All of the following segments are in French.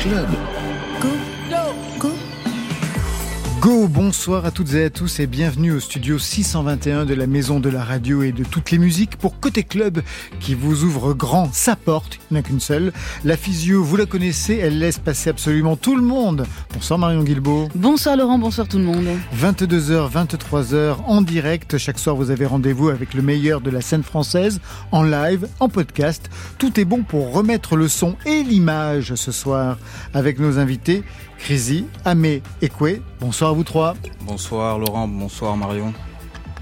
Club. Go, bonsoir à toutes et à tous et bienvenue au studio 621 de la Maison de la Radio et de toutes les musiques pour Côté Club qui vous ouvre grand sa porte, il n'y en a qu'une seule. La physio, vous la connaissez, elle laisse passer absolument tout le monde. Bonsoir Marion Guilbeault. Bonsoir Laurent, bonsoir tout le monde. 22h, 23h en direct. Chaque soir, vous avez rendez-vous avec le meilleur de la scène française en live, en podcast. Tout est bon pour remettre le son et l'image ce soir avec nos invités. Crazy, Amé et Koué. Bonsoir à vous trois. Bonsoir Laurent, bonsoir Marion.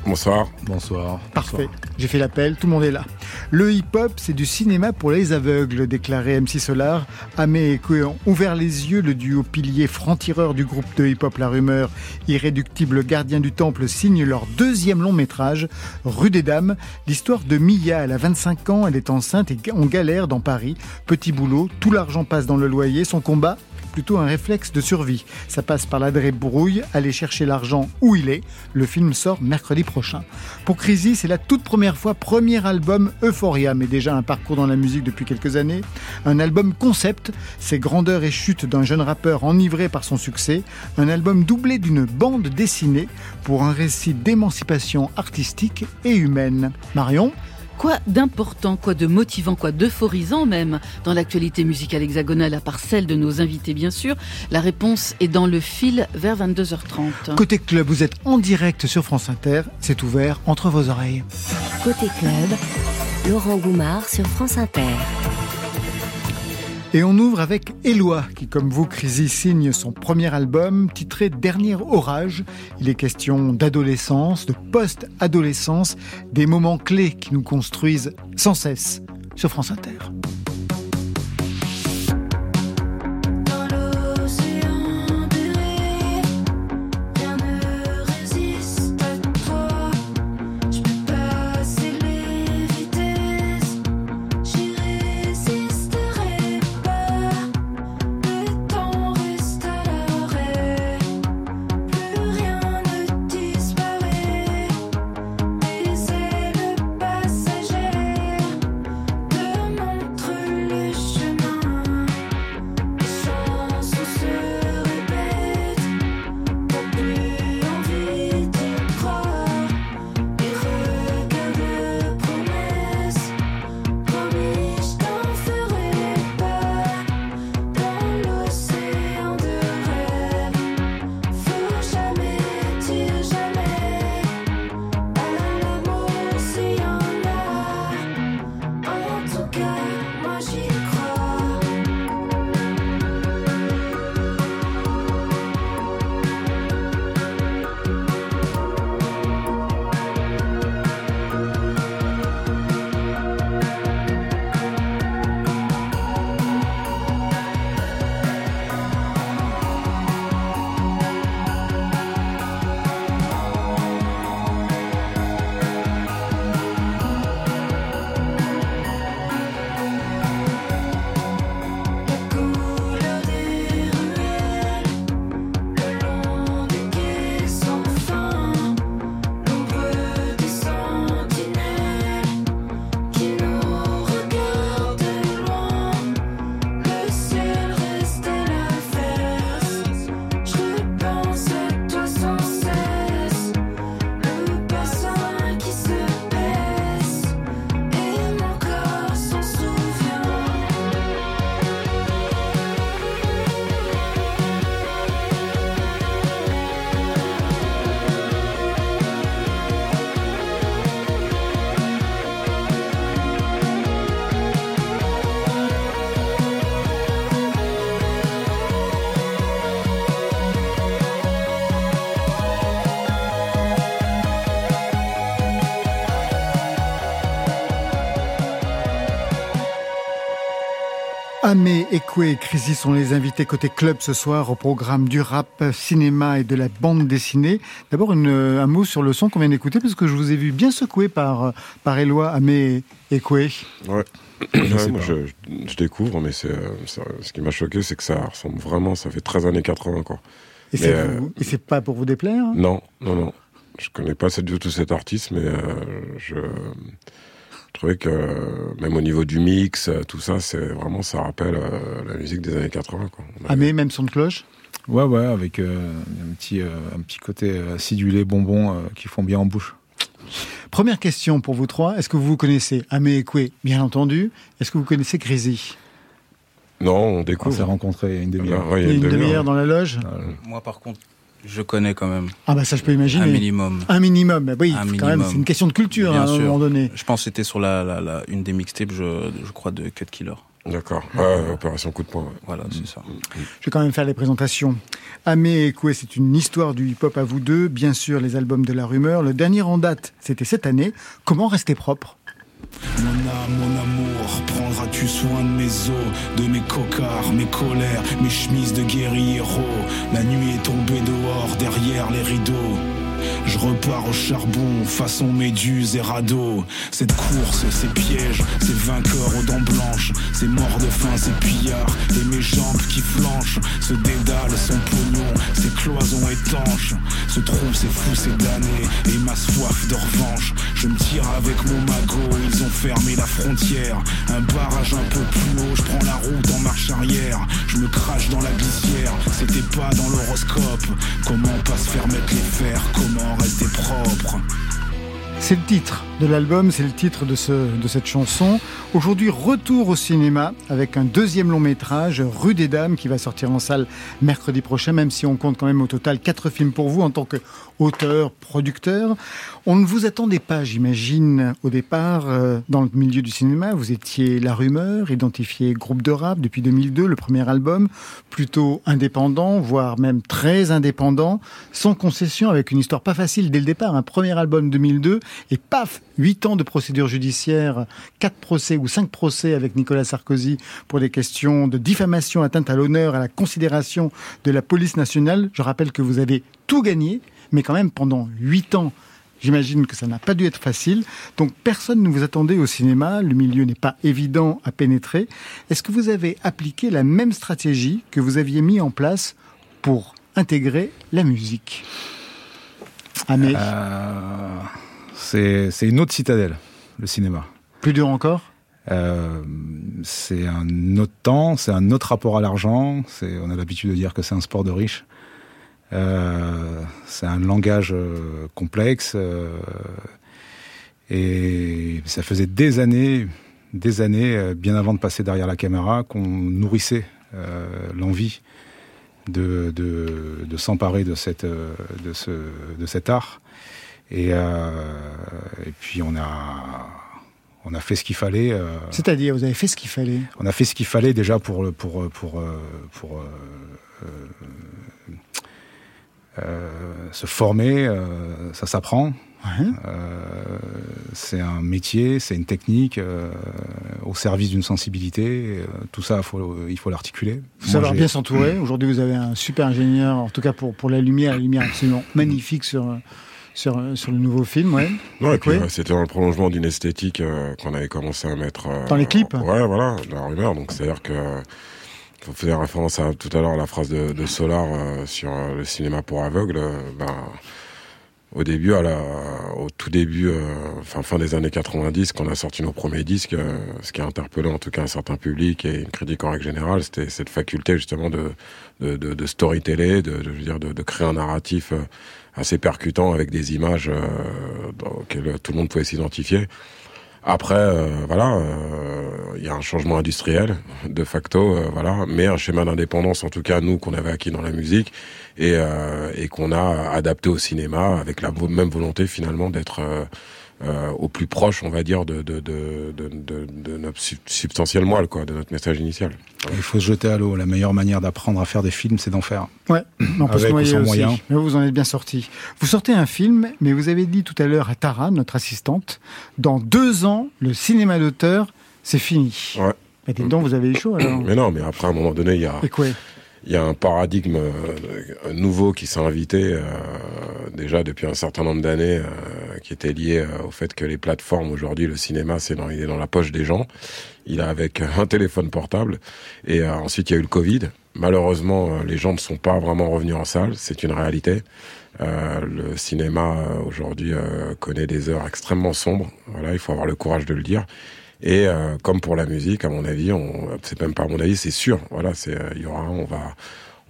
Bonsoir. Bonsoir. Parfait. J'ai fait l'appel, tout le monde est là. Le hip-hop, c'est du cinéma pour les aveugles, déclarait MC Solar. Amé et Koué ont ouvert les yeux. Le duo pilier franc-tireur du groupe de hip-hop La Rumeur, irréductible gardien du temple, signe leur deuxième long métrage, Rue des Dames. L'histoire de Mia, elle a 25 ans, elle est enceinte et en galère dans Paris. Petit boulot, tout l'argent passe dans le loyer. Son combat plutôt un réflexe de survie. Ça passe par la brouille, aller chercher l'argent où il est. Le film sort mercredi prochain. Pour Crazy, c'est la toute première fois, premier album Euphoria, mais déjà un parcours dans la musique depuis quelques années. Un album concept, c'est grandeur et chute d'un jeune rappeur enivré par son succès. Un album doublé d'une bande dessinée pour un récit d'émancipation artistique et humaine. Marion Quoi d'important, quoi de motivant, quoi d'euphorisant même dans l'actualité musicale hexagonale, à part celle de nos invités bien sûr La réponse est dans le fil vers 22h30. Côté club, vous êtes en direct sur France Inter, c'est ouvert entre vos oreilles. Côté club, Laurent Goumard sur France Inter. Et on ouvre avec Eloi, qui comme vous, Crazy, signe son premier album titré Dernier orage. Il est question d'adolescence, de post-adolescence, des moments clés qui nous construisent sans cesse sur France Inter. Amé, Ekwe et Crisi sont les invités côté club ce soir au programme du rap, cinéma et de la bande dessinée. D'abord un mot sur le son qu'on vient d'écouter parce que je vous ai vu bien secoué par, par Eloi, Amé et Ekwe. Ouais. je, découvre, mais c'est, ce qui m'a choqué, c'est que ça ressemble vraiment, ça fait 13 années 80 quoi. Et c'est, euh, c'est pas pour vous déplaire hein? Non, non, non. Je connais pas du tout cet artiste, mais euh, je je trouvais que même au niveau du mix, tout ça, c'est vraiment ça rappelle euh, la musique des années 80. Quoi. Ah mais même son de cloche? Ouais ouais, avec euh, un petit euh, un petit côté acidulé bonbon qui font bien en bouche. Première question pour vous trois. Est-ce que vous vous connaissez Amé Ekwe, bien entendu. Est-ce que vous connaissez Crazy Non, on découvre. On s'est rencontrés une demi-heure. Ah, une, demi-heure dans la loge? Moi, par contre, je connais quand même. Ah bah ça je peux imaginer. Un minimum. Un minimum, bah oui, quand même, c'est une question de culture hein, à un moment donné. Je pense que c'était sur la, la, une des mixtapes, je, je crois, de Cut Killer. D'accord. Ouais, opération coup de poing. Voilà, c'est ça. Je vais quand même faire les présentations. Amé et Koué, c'est une histoire du hip-hop à vous deux. Bien sûr, les albums de la rumeur. Le dernier en date, c'était cette année. Comment rester propre? Mon âme, mon amour, prendras-tu soin de mes os, de mes cocards, mes colères, mes chemises de guerriero La nuit est tombée dehors, derrière les rideaux. Je repars au charbon, façon méduse et radeau. Cette course, ces pièges, ces vainqueurs aux dents blanches, ces morts de faim, ces pillards, et mes jambes qui flanchent. Ce dédale, son pognon, ces cloisons étanches. Ce trou, c'est fou, c'est damné, et ma soif de revanche. Je me tire avec mon magot, ils ont fermé la frontière. Un barrage un peu plus haut, je prends la route en marche arrière. Je me crache dans la glissière, c'était pas dans l'horoscope. Comment pas se faire mettre les fers, comment rester propre? C'est le titre de l'album, c'est le titre de, ce, de cette chanson. Aujourd'hui, retour au cinéma avec un deuxième long métrage, Rue des Dames, qui va sortir en salle mercredi prochain, même si on compte quand même au total quatre films pour vous en tant qu'auteur, producteur. On ne vous attendait pas, j'imagine, au départ, euh, dans le milieu du cinéma. Vous étiez La Rumeur, identifié groupe de rap depuis 2002, le premier album, plutôt indépendant, voire même très indépendant, sans concession, avec une histoire pas facile dès le départ. Un premier album 2002, et paf, huit ans de procédure judiciaire, quatre procès ou cinq procès avec Nicolas Sarkozy pour des questions de diffamation, atteinte à l'honneur, à la considération de la police nationale. Je rappelle que vous avez tout gagné, mais quand même pendant huit ans, J'imagine que ça n'a pas dû être facile. Donc personne ne vous attendait au cinéma, le milieu n'est pas évident à pénétrer. Est-ce que vous avez appliqué la même stratégie que vous aviez mis en place pour intégrer la musique? Amé? Euh, c'est, une autre citadelle, le cinéma. Plus dur encore? Euh, c'est un autre temps, c'est un autre rapport à l'argent. on a l'habitude de dire que c'est un sport de riches. Euh, c'est un langage euh, complexe. et ça faisait des années, des années, bien avant de passer derrière la caméra, qu'on nourrissait l'envie de, s'emparer de, cette, de, ce, de cet art. Et, euh, et puis on a on a fait ce qu'il fallait. Euh, C'est-à-dire, vous avez fait ce qu'il fallait On a fait ce qu'il fallait déjà pour pour pour pour, se former. ça s'apprend. c'est un métier, c'est une technique au service d'une sensibilité. tout ça, il faut l'articuler. Il faut savoir bien s'entourer. Aujourd'hui, vous avez un super ingénieur, en tout cas pour, pour la lumière, la lumière absolument magnifique sur, sur, sur le nouveau film, ouais. c'était dans le prolongement d'une esthétique euh, qu'on avait commencé à mettre. Euh, dans les clips Ouais, voilà, la rumeur. Donc, c'est-à-dire que. Faut faire référence à tout à l'heure à la phrase de, de Solar euh, sur le cinéma pour aveugles. ben, au début, à la, au tout début, enfin fin des années 90, quand on a sorti nos premiers disques, ce qui a interpellé en tout cas un certain public et une critique en règle générale, c'était cette faculté justement de de, de, storyteller, de, je veux dire, de, de créer un narratif assez percutant avec des images euh, auxquelles tout le monde pouvait s'identifier. Après, euh, voilà, euh, il y a un changement industriel de facto, euh, voilà, mais un schéma d'indépendance, en tout cas nous qu'on avait acquis dans la musique et, et qu'on a adapté au cinéma avec la même volonté finalement d'être euh, au plus proche, on va dire, de, de, de, de, notre substantiel moelle, quoi, de notre message initial. Il faut se jeter à l'eau. La meilleure manière d'apprendre à faire des films, c'est d'en faire. Ouais, on peut Avec se moyens. Mais vous en êtes bien sorti. Vous sortez un film, mais vous avez dit tout à l'heure à Tara, notre assistante, dans deux ans, le cinéma d'auteur, c'est fini. Ouais. Dites donc, vous avez eu chaud alors. Mais non, mais après, à un moment donné, il y a, Et quoi? Il y a un paradigme euh, nouveau qui s'est invité euh, déjà depuis un certain nombre d'années, euh, qui était lié euh, au fait que les plateformes aujourd'hui, le cinéma, c'est dans, il est dans la poche des gens. Il est avec un téléphone portable. Et euh, ensuite, il y a eu le Covid. Malheureusement, euh, les gens ne sont pas vraiment revenus en salle. C'est une réalité. Euh, le cinéma euh, aujourd'hui euh, connaît des heures extrêmement sombres. Voilà, il faut avoir le courage de le dire. Et euh, comme pour la musique, à mon avis, on, c'est même pas à mon avis, c'est sûr. Voilà, c'est, euh, il y aura, on va,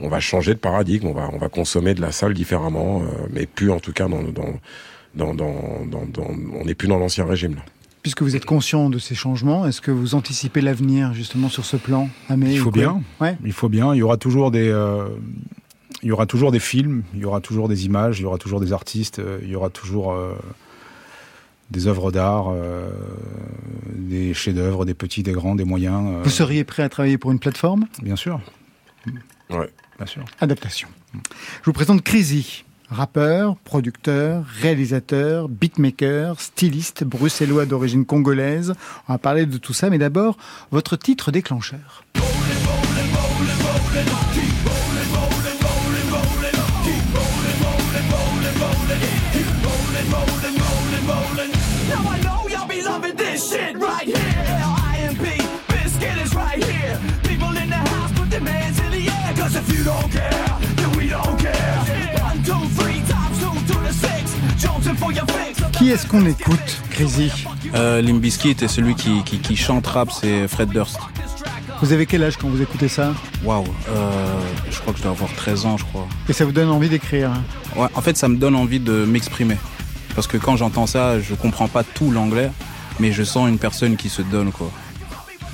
on va changer de paradigme. On va, on va consommer de la salle différemment, euh, mais plus en tout cas dans, dans, dans, dans, dans, dans- on n'est plus dans l'ancien régime. Là. Puisque vous êtes conscient de ces changements, est-ce que vous anticipez l'avenir justement sur ce plan Amé, Il faut bien. Ouais. Il faut bien. Il y aura toujours des, euh, il y aura toujours des films, il y aura toujours des images, il y aura toujours des artistes, il y aura toujours euh, des œuvres d'art, euh, des chefs-d'œuvre, des petits, des grands, des moyens. euh, Vous seriez prêt à travailler pour une plateforme? Bien sûr. Ouais. Bien sûr. Adaptation. Je vous présente Crazy. Rappeur, producteur, réalisateur, beatmaker, styliste bruxellois d'origine congolaise. On va parler de tout ça, mais d'abord, votre titre déclencheur. Qui est-ce qu'on écoute, Crazy Euh, Limp Bizkit et celui qui, qui, qui chante rap, c'est Fred Durst. Vous avez quel âge quand vous écoutez ça? Waouh, euh, je crois que je dois avoir 13 ans, je crois. Et ça vous donne envie d'écrire hein? Ouais, en fait, ça me donne envie de m'exprimer. Parce que quand j'entends ça, je comprends pas tout l'anglais, mais je sens une personne qui se donne, quoi.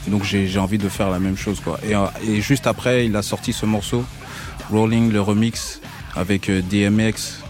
Donc j'ai envie de faire la même chose, quoi. Et, euh, et juste après, il a sorti ce morceau, Rolling, le remix, avec euh, DMX,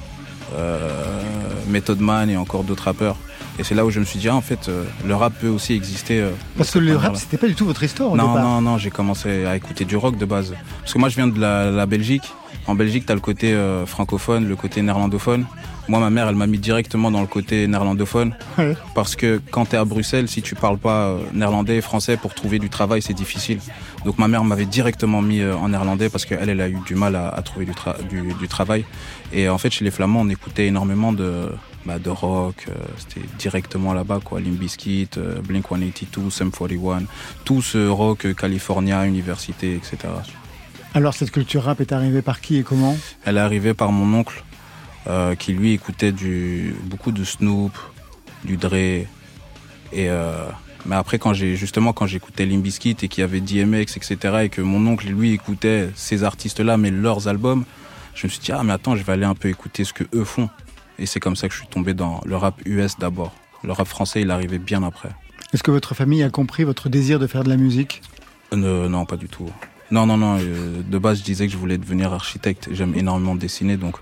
euh, Method Man et encore d'autres rappeurs. Et c'est là où je me suis dit, ah, en fait, euh, le rap peut aussi exister. euh, Parce que le rap, c'était pas du tout votre histoire au Non, départ. non, non, j'ai commencé à écouter du rock de base. Parce que moi, je viens de la, la Belgique. En Belgique, t'as le côté euh, francophone, le côté néerlandophone. Moi, ma mère, elle m'a mis directement dans le côté néerlandophone. Ouais. Parce que quand t'es à Bruxelles, si tu parles pas euh, néerlandais et français pour trouver du travail, c'est difficile. Donc ma mère m'avait directement mis euh, en néerlandais parce qu'elle, elle a eu du mal à, à trouver du, tra- du, du travail. Et en fait, chez les Flamands, on écoutait énormément de, bah, de rock. euh, C'était directement là-bas, quoi. Limp Bizkit, euh, Blink 182, Sum 41, tout ce rock euh, California, université, etc. Alors cette culture rap est arrivée par qui et comment? Elle est arrivée par mon oncle, euh, qui lui écoutait du, beaucoup de Snoop, du Dre. Et euh, mais après, quand j'ai justement quand j'écoutais Limp Bizkit et qu'il y avait DMX, etc., et que mon oncle lui écoutait ces artistes-là, mais leurs albums, je me suis dit ah mais attends, je vais aller un peu écouter ce que eux font. Et c'est comme ça que je suis tombé dans le rap US d'abord. Le rap français, il arrivait bien après. Est-ce que votre famille a compris votre désir de faire de la musique? Euh, ne- non, pas du tout. Non, non, non. euh, de base, je disais que je voulais devenir architecte. J'aime énormément dessiner, donc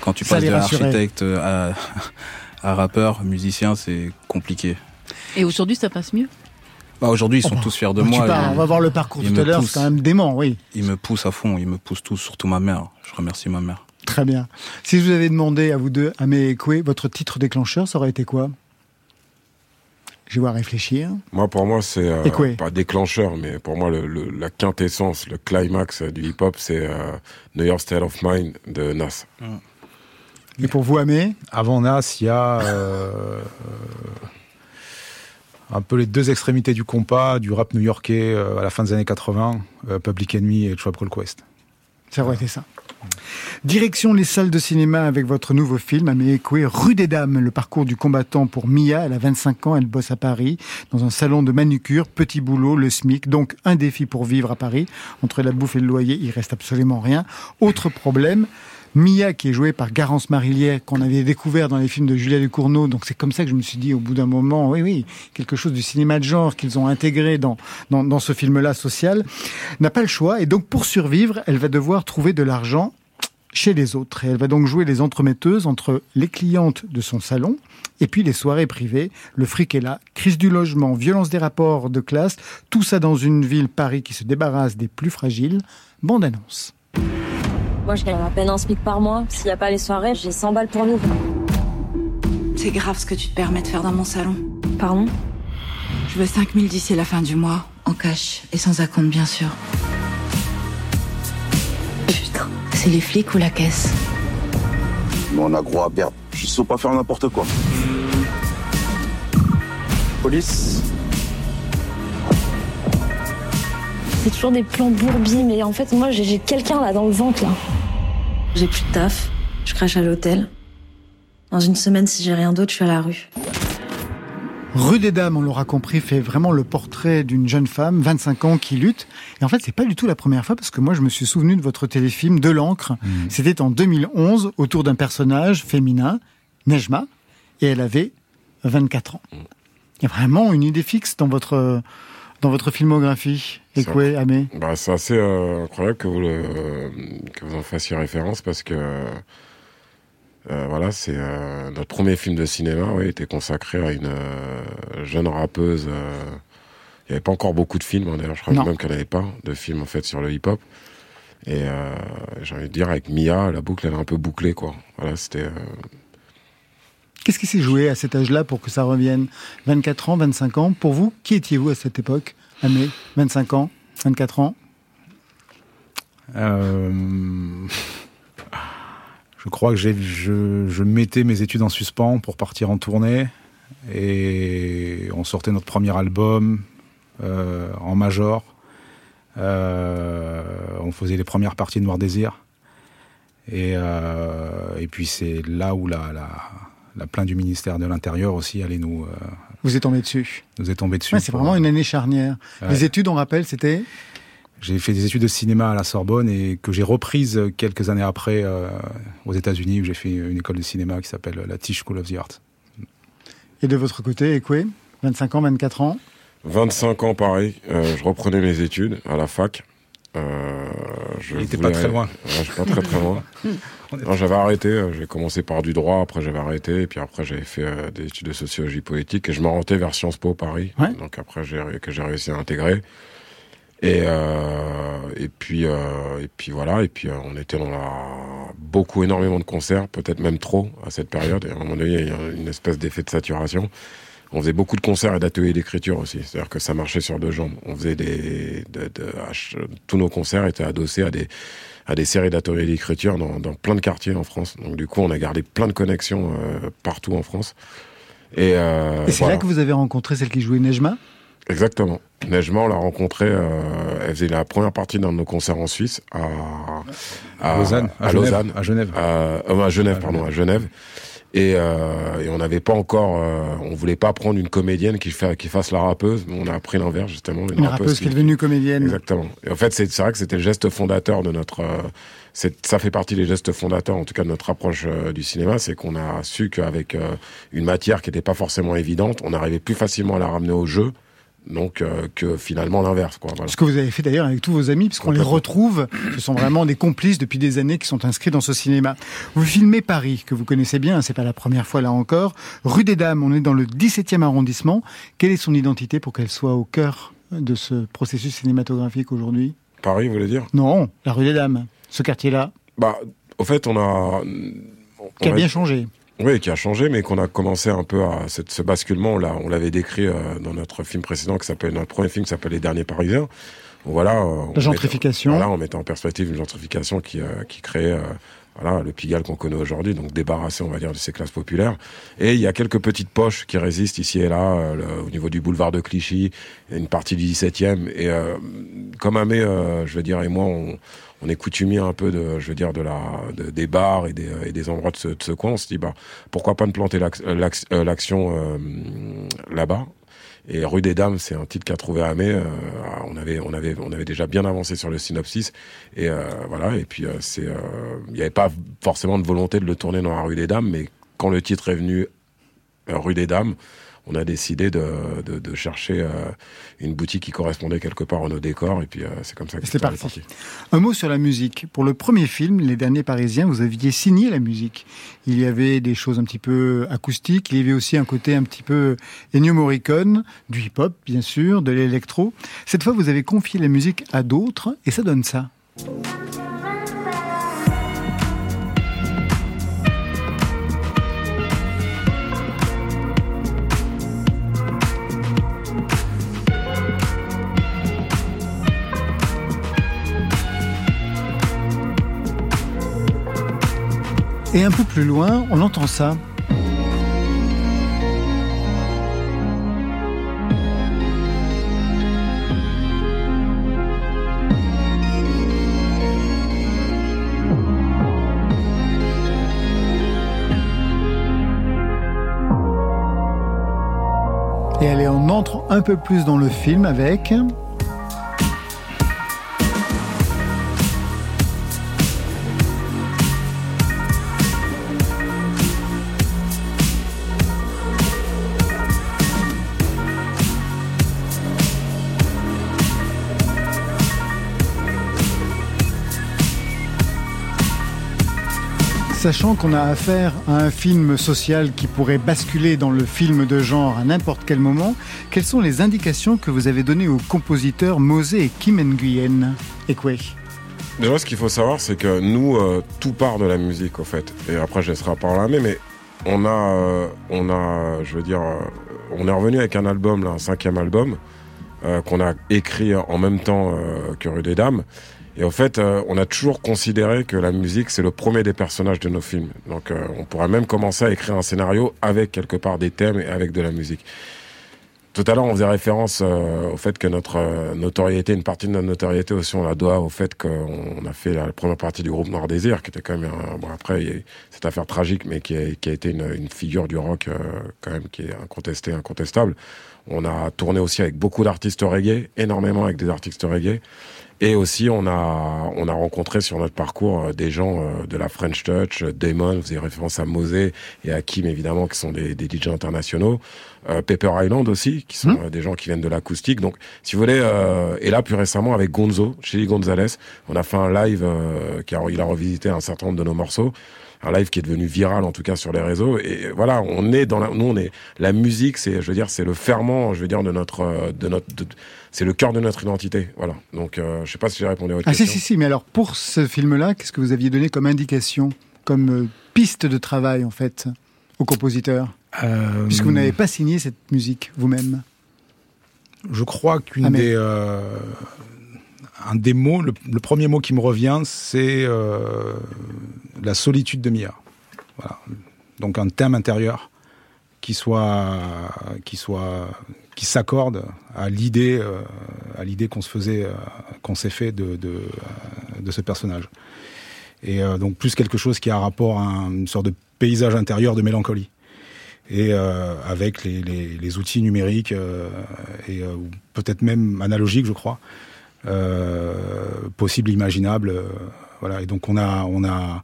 quand tu Ça passes de architecte à, à rappeur, musicien, c'est compliqué. Et aujourd'hui, ça passe mieux? Bah, Aujourd'hui, ils Oh sont bah, tous fiers de tu moi. pars, Ils- on va voir le parcours tout à me l'heure, c'est quand même dément, oui. Ils me poussent à fond, ils me poussent tous, surtout ma mère. Je remercie ma mère. Très bien. Si je vous avais demandé à vous deux, à et Koué, votre titre déclencheur, ça aurait été quoi? Je vais réfléchir. Moi, pour moi, c'est euh, pas déclencheur, mais pour moi, le, le- la quintessence, le climax euh, du hip-hop, c'est euh, New York State of Mind de Nas. Et pour vous, Amé? Avant Nas, il y a euh, un peu les deux extrémités du compas, du rap new-yorkais euh, à la fin des années 80, euh, Public Enemy et Tribe Called Quest. Ça aurait été ça. Direction les salles de cinéma avec votre nouveau film, Rue des Dames, le parcours du combattant pour Mia. Elle a 25 ans, elle bosse à Paris, dans un salon de manucure, petit boulot, le SMIC, donc un défi pour vivre à Paris. Entre la bouffe et le loyer, il reste absolument rien. Autre problème, Mia, qui est jouée par Garance Marillier, qu'on avait découvert dans les films de Julia Ducournau. Donc c'est comme ça que je me suis dit au bout d'un moment, oui, oui, quelque chose du cinéma de genre qu'ils ont intégré dans, dans, dans ce film-là social, n'a pas le choix. Et donc pour survivre, elle va devoir trouver de l'argent chez les autres. Et elle va donc jouer les entremetteuses entre les clientes de son salon et puis les soirées privées. Le fric est là. Crise du logement, violence des rapports de classe, tout ça dans une ville, Paris, qui se débarrasse des plus fragiles. Bande annonce. Moi, je gagne à peine un SMIC par mois. S'il n'y a pas les soirées, j'ai 100 balles pour nous. C'est grave ce que tu te permets de faire dans mon salon. Pardon? Je veux 5000 d'ici la fin du mois. En cash et sans acompte, bien sûr. Putain. C'est les flics ou la caisse? Mais on a gros à perdre. Je sais pas faire n'importe quoi. Police? C'est toujours des plans bourbis, mais en fait, moi, j'ai quelqu'un là dans le ventre, là. J'ai plus de taf. Je crache à l'hôtel. Dans une semaine, si j'ai rien d'autre, je suis à la rue. Rue des Dames, on l'aura compris, fait vraiment le portrait d'une jeune femme, 25 ans, qui lutte. Et en fait, c'est pas du tout la première fois, parce que moi, je me suis souvenu de votre téléfilm De l'encre. C'était en 2011, autour d'un personnage féminin, Nejma, et elle avait 24 ans. Il y a vraiment une idée fixe dans votre, dans votre filmographie. Quoi, Amé Bah, c'est assez euh, incroyable que vous, le, que vous en fassiez référence parce que euh, voilà, c'est euh, notre premier film de cinéma, oui, était consacré à une jeune rappeuse. il n'y avait pas encore beaucoup de films, hein, d'ailleurs, je crois Non. même qu'il n'y en avait pas de films en fait sur le hip-hop. Et j'ai envie de dire avec Mia, la boucle elle est un peu bouclée, quoi. Voilà, c'était. Qu'est-ce qui s'est joué à cet âge-là pour que ça revienne? 24 ans, 25 ans? Pour vous, qui étiez-vous à cette époque? Amé 25 ans 24 ans? Euh, je crois que je, je mettais mes études en suspens pour partir en tournée. Et on sortait notre premier album euh, en major. Euh, on faisait les premières parties de Noir Désir. Et, et puis c'est là où la, la plainte du ministère de l'Intérieur aussi allait nous, euh, Vous êtes tombé dessus nous est tombée dessus. Ouais, C'est vraiment une année charnière. Ouais. Les études, on rappelle, c'était J'ai fait des études de cinéma à la Sorbonne et que j'ai reprise quelques années après euh, aux États-Unis où j'ai fait une école de cinéma qui s'appelle la Tisch School of the Arts. Et de votre côté, Ekwe 25 ans, 24 ans 25 ans, pareil. euh, je reprenais mes études à la fac. Euh, je Il était voulais- pas très loin. Ouais, je suis pas très très loin. Non, j'avais arrêté. euh, J'ai commencé par du droit, après j'avais arrêté, et puis après j'avais fait euh, des études de sociologie politique, et je m'orientais vers Sciences Po Paris. Ouais. Donc après que j'ai réussi à intégrer. Et euh, et puis euh, et puis voilà. Et puis on était dans la beaucoup énormément de concerts, peut-être même trop à cette période. Et à un moment donné, il y a une espèce d'effet de saturation. On faisait beaucoup de concerts et d'ateliers d'écriture aussi. C'est-à-dire que ça marchait sur deux jambes. On faisait des, de, de- H- tous nos concerts étaient adossés à des, à des séries d'ateliers d'écriture dans, dans plein de quartiers en France. Donc du coup, on a gardé plein de connexions euh, partout en France. Et, euh, Et c'est voilà. là que vous avez rencontré celle qui jouait Nejma? Exactement. Nejma, on l'a rencontrée, euh, elle faisait la première partie d'un de nos concerts en Suisse, à, À Lausanne, à à, Genève, Lausanne, à Genève. à, euh, à Genève, pardon, à Genève. Et, euh, et on n'avait pas encore, euh, on voulait pas prendre une comédienne qui, fait, qui fasse la rappeuse, mais on a pris l'inverse justement. Une rappeuse qui est devenue comédienne. Exactement. Et en fait, c'est c'est vrai que c'était le geste fondateur de notre. euh, c'est- ça fait partie des gestes fondateurs, en tout cas de notre approche euh, du cinéma, c'est qu'on a su qu'avec euh, une matière qui n'était pas forcément évidente, on arrivait plus facilement à la ramener au jeu, donc euh, que finalement l'inverse, quoi. Voilà. Ce que vous avez fait d'ailleurs avec tous vos amis, puisqu'on les retrouve. Ce sont vraiment des complices depuis des années qui sont inscrits dans ce cinéma. Vous filmez Paris, que vous connaissez bien, hein, c'est pas la première fois là encore. Rue des Dames, on est dans le 17e arrondissement. Quelle est son identité pour qu'elle soit au cœur de ce processus cinématographique aujourd'hui? Paris, vous voulez dire? Non, la rue des Dames, ce quartier-là, Bah, au fait, on a. qui a bien changé. Oui, qui a changé, mais qu'on a commencé un peu à cette, ce basculement. On l'a- on l'avait décrit euh, dans notre film précédent, qui s'appelle notre premier film, qui s'appelle Les Derniers Parisiens. Voilà. euh, La gentrification. mettait- voilà, on mettait en perspective une gentrification qui, euh, qui créait. euh, voilà, le Pigalle qu'on connaît aujourd'hui, donc débarrassé, on va dire, de ces classes populaires. Et il y a quelques petites poches qui résistent ici et là, euh, le- au niveau du boulevard de Clichy, une partie du 17e. Et euh, comme Amé, euh, je veux dire, et moi, on, on est coutumier un peu je veux des bars et des, endroits de ce, coin. On se dit, bah, pourquoi pas ne planter euh, euh, l'action euh, là-bas et Rue des Dames, c'est un titre qu'a trouvé Amé. Euh, on avait, déjà bien avancé sur le synopsis et voilà. Et puis il n'y avait pas forcément de volonté de le tourner dans la Rue des Dames, mais quand le titre est venu, Rue des Dames, on a décidé de, de, de chercher euh, une boutique qui correspondait quelque part à nos décors et puis euh, c'est comme ça que C'est est parti. Un mot sur la musique. Pour le premier film, Les Derniers Parisiens, vous aviez signé la musique. Il y avait des choses un petit peu acoustiques, il y avait aussi un côté un petit peu Ennio Morricone, du hip-hop bien sûr, de l'électro. Cette fois, vous avez confié la musique à d'autres et ça donne ça. Et un peu plus loin, on entend ça. Et allez, on entre un peu plus dans le film avec... Sachant qu'on a affaire à un film social qui pourrait basculer dans le film de genre à n'importe quel moment, quelles sont les indications que vous avez données aux compositeurs Mosé et Kim Nguyen? Ekwe Déjà, ce qu'il faut savoir, c'est que nous, euh, tout part de la musique, au fait. Et après, je laisserai par là, mais on a, euh, on a, je veux dire, euh, on est revenu avec un album, un cinquième album, qu'on a écrit en même temps que Rue des Dames. Et en fait, euh, on a toujours considéré que la musique, c'est le premier des personnages de nos films. Donc, euh, on pourrait même commencer à écrire un scénario avec quelque part des thèmes et avec de la musique. Tout à l'heure, on faisait référence euh, au fait que notre euh, notoriété, une partie de notre notoriété aussi, on la doit au fait qu'on a fait la première partie du groupe Noir Désir, qui était quand même, un- bon après, il y a cette affaire tragique, mais qui a, qui a été une, une figure du rock euh, quand même qui est incontestée, incontestable. On a tourné aussi avec beaucoup d'artistes reggae, énormément avec des artistes reggae. Et aussi, on a, on a rencontré sur notre parcours euh, des gens euh, de la French Touch, euh, Damon, vous avez référence à Mosé et à Kim, évidemment, qui sont des, des DJ internationaux. Euh, Pepper Island aussi, qui sont euh, des gens qui viennent de l'acoustique. Donc, si vous voulez, euh, et là, plus récemment, avec Gonzo, Chili Gonzalez, on a fait un live euh, qui a, il a revisité un certain nombre de nos morceaux un live qui est devenu viral en tout cas sur les réseaux et voilà on est dans la nous on est la musique c'est je veux dire c'est le ferment je veux dire de notre de notre de- c'est le cœur de notre identité voilà donc euh, je sais pas si j'ai répondu à votre Ah si, question si, si, mais alors pour ce film-là, qu'est-ce que vous aviez donné comme indication, comme euh, piste de travail en fait, au compositeur? Euh, Puisque vous n'avez pas signé cette musique vous-même. Je crois qu'une Ah, mais- des euh, un des mots, le, le premier mot qui me revient, c'est euh, la solitude de Mia. Voilà. Donc un thème intérieur qui soit qui soit qui s'accorde à l'idée euh, à l'idée qu'on se faisait euh, qu'on s'est fait de de, de ce personnage. Et euh, donc plus quelque chose qui a rapport à un- une sorte de paysage intérieur de mélancolie et euh, avec les, les, les outils numériques euh, et euh, peut-être même analogiques, je crois, possibles, imaginables. euh, voilà. Et donc on a on a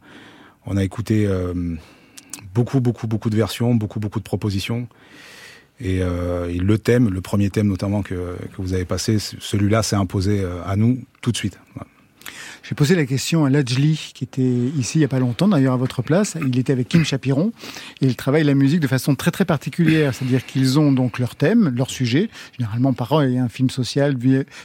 on a écouté beaucoup beaucoup beaucoup de versions, beaucoup beaucoup de propositions. Et, euh, le thème, le premier thème notamment que, que vous avez passé, celui-là s'est imposé euh, à nous tout de suite. Voilà. J'ai posé la question à Lajli, qui était ici il n'y a pas longtemps, d'ailleurs à votre place. Il était avec Kim Chapiron et ils travaillent la musique de façon très très particulière. C'est-à-dire qu'ils ont donc leur thème, leur sujet, généralement pareil, un film social,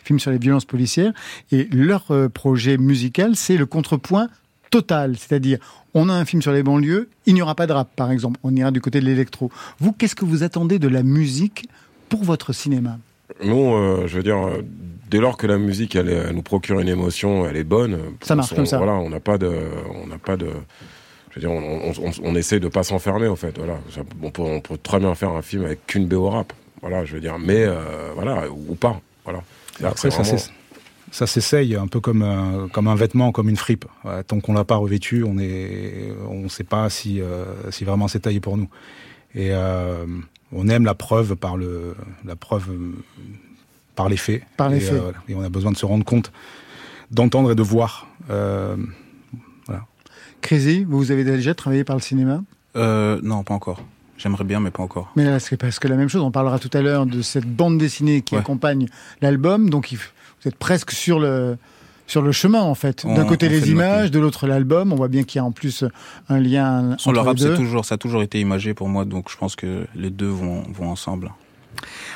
film sur les violences policières, et leur euh, projet musical, c'est le contrepoint total. C'est-à-dire, on a un film sur les banlieues, il n'y aura pas de rap, par exemple. On ira du côté de l'électro. Vous, qu'est-ce que vous attendez de la musique pour votre cinéma? Nous euh, je veux dire euh, dès lors que la musique elle, nous procure une émotion elle est bonne Ça marche on- comme ça. voilà on n'a pas de on n'a pas de je veux dire, on, on, on, on essaie de pas s'enfermer, en fait. Voilà, Ça- on peut, on peut très bien faire un film avec qu'une BO rap. Voilà, je veux dire, mais euh, voilà, ou pas. Voilà. C'est-à-dire que Après, ça vraiment- ça s'essaye un peu comme un, comme un vêtement, comme une fripe. Ouais, tant qu'on l'a pas revêtu, on est, on sait pas si, euh, si vraiment c'est taillé pour nous. Et euh, on aime la preuve par le, la preuve euh, par les faits. Par les et, faits. voilà. et on a besoin de se rendre compte, d'entendre et de voir. Euh, Crazy, vous avez déjà travaillé par le cinéma? Euh, non, pas encore. J'aimerais bien, mais pas encore. Mais là, c'est parce que la même chose, on parlera tout à l'heure de cette bande dessinée qui Ouais. accompagne l'album. Donc, il vous êtes presque sur le, sur le chemin, en fait. D'un côté, les images, de l'autre, l'album. On voit bien qu'il y a en plus un lien Sans le rap, les c'est deux. toujours, ça a toujours été imagé pour moi, donc je pense que les deux vont, vont ensemble.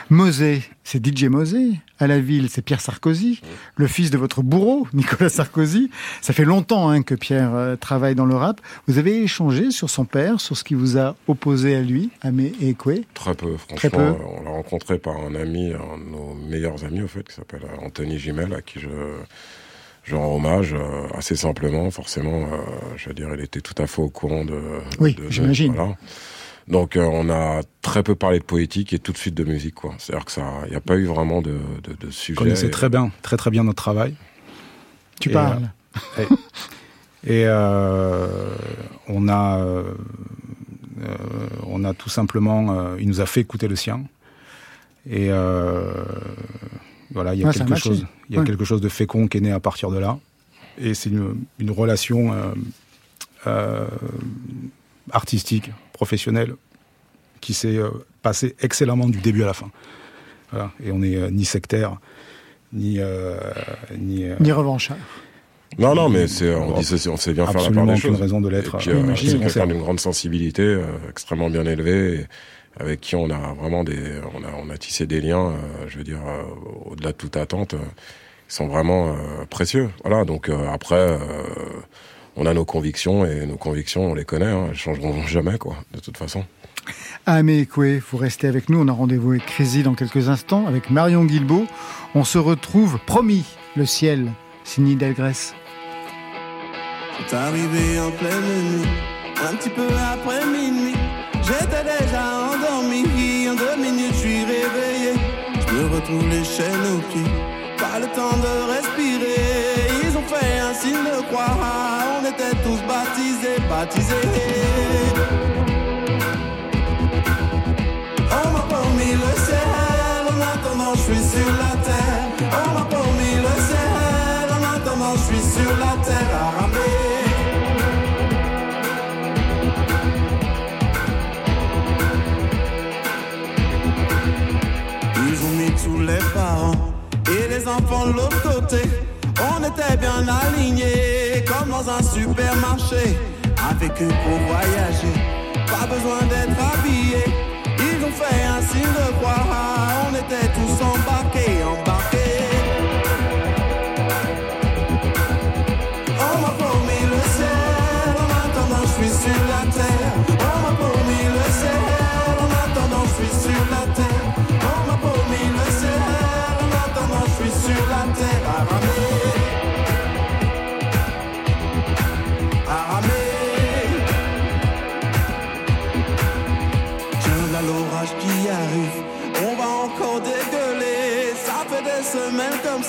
Mosé, c'est DJ Mosé. À la ville, c'est Pierre Sarkozy, le fils de votre bourreau, Nicolas Sarkozy. Ça fait longtemps hein, que Pierre euh, travaille dans le rap. Vous avez échangé sur son père, sur ce qui vous a opposé à lui, Amé et Ekwe? Très peu, franchement. Très peu. euh, On l'a rencontré par un ami, un de nos meilleurs amis, au fait, qui s'appelle euh, Anthony Gimel, à qui je, je rends hommage euh, assez simplement, forcément. euh, je veux dire, il était tout à fait au courant de. Oui, j'imagine. voilà. Donc euh, on a très peu parlé de poétique et tout de suite de musique, quoi. C'est-à-dire que ça, il n'y a pas eu vraiment de, de, de On sujet. connaissait très bien, très très bien notre travail. Tu Et, parles. euh, et et, euh, on a, on a tout simplement, euh, il nous a fait écouter le sien. Et euh, voilà, il y a Ouais, ça a quelque chose, il y a Ouais. quelque chose de fécond qui est né à partir de là. Et c'est une, une relation euh, euh, artistique, professionnelle, qui s'est euh, passée excellemment du début à la fin. Voilà. Et on n'est euh, ni sectaire, ni euh, ni, euh, Ni revanchard. Non, non, mais c'est, on dit, c'est- on sait bien faire la part des choses. raison de l'être. Et puis, Oui, euh, quelqu'un d'une grande sensibilité, euh, extrêmement bien élevé, avec qui on a vraiment des, on a, on a tissé des liens, euh, je veux dire, euh, au-delà de toute attente, euh, qui sont vraiment euh, précieux. Voilà. Donc euh, après, euh, on a nos convictions et nos convictions, on les connaît, hein, elles changeront jamais, quoi, de toute façon. Amé Ekwe, vous restez avec nous. On a rendez-vous avec Crazy dans quelques instants, avec Marion Guilbeault. On se retrouve, promis, le ciel, signé Delgrès. C'est arrivé en pleine nuit, un petit peu après minuit. J'étais déjà endormi, en deux minutes je suis réveillé. Je me retrouve les chaînes aux pieds, On m'a promis le ciel, en attendant je suis sur la terre. On m'a promis le ciel, en attendant je suis sur la terre ramer. Ils ont mis tous les parents et les enfants de l'autre côté. On était bien alignés comme dans un supermarché. Avec eux pour voyager, pas besoin d'être habillés. Ils ont fait un signe de croix, on était tous embarqués.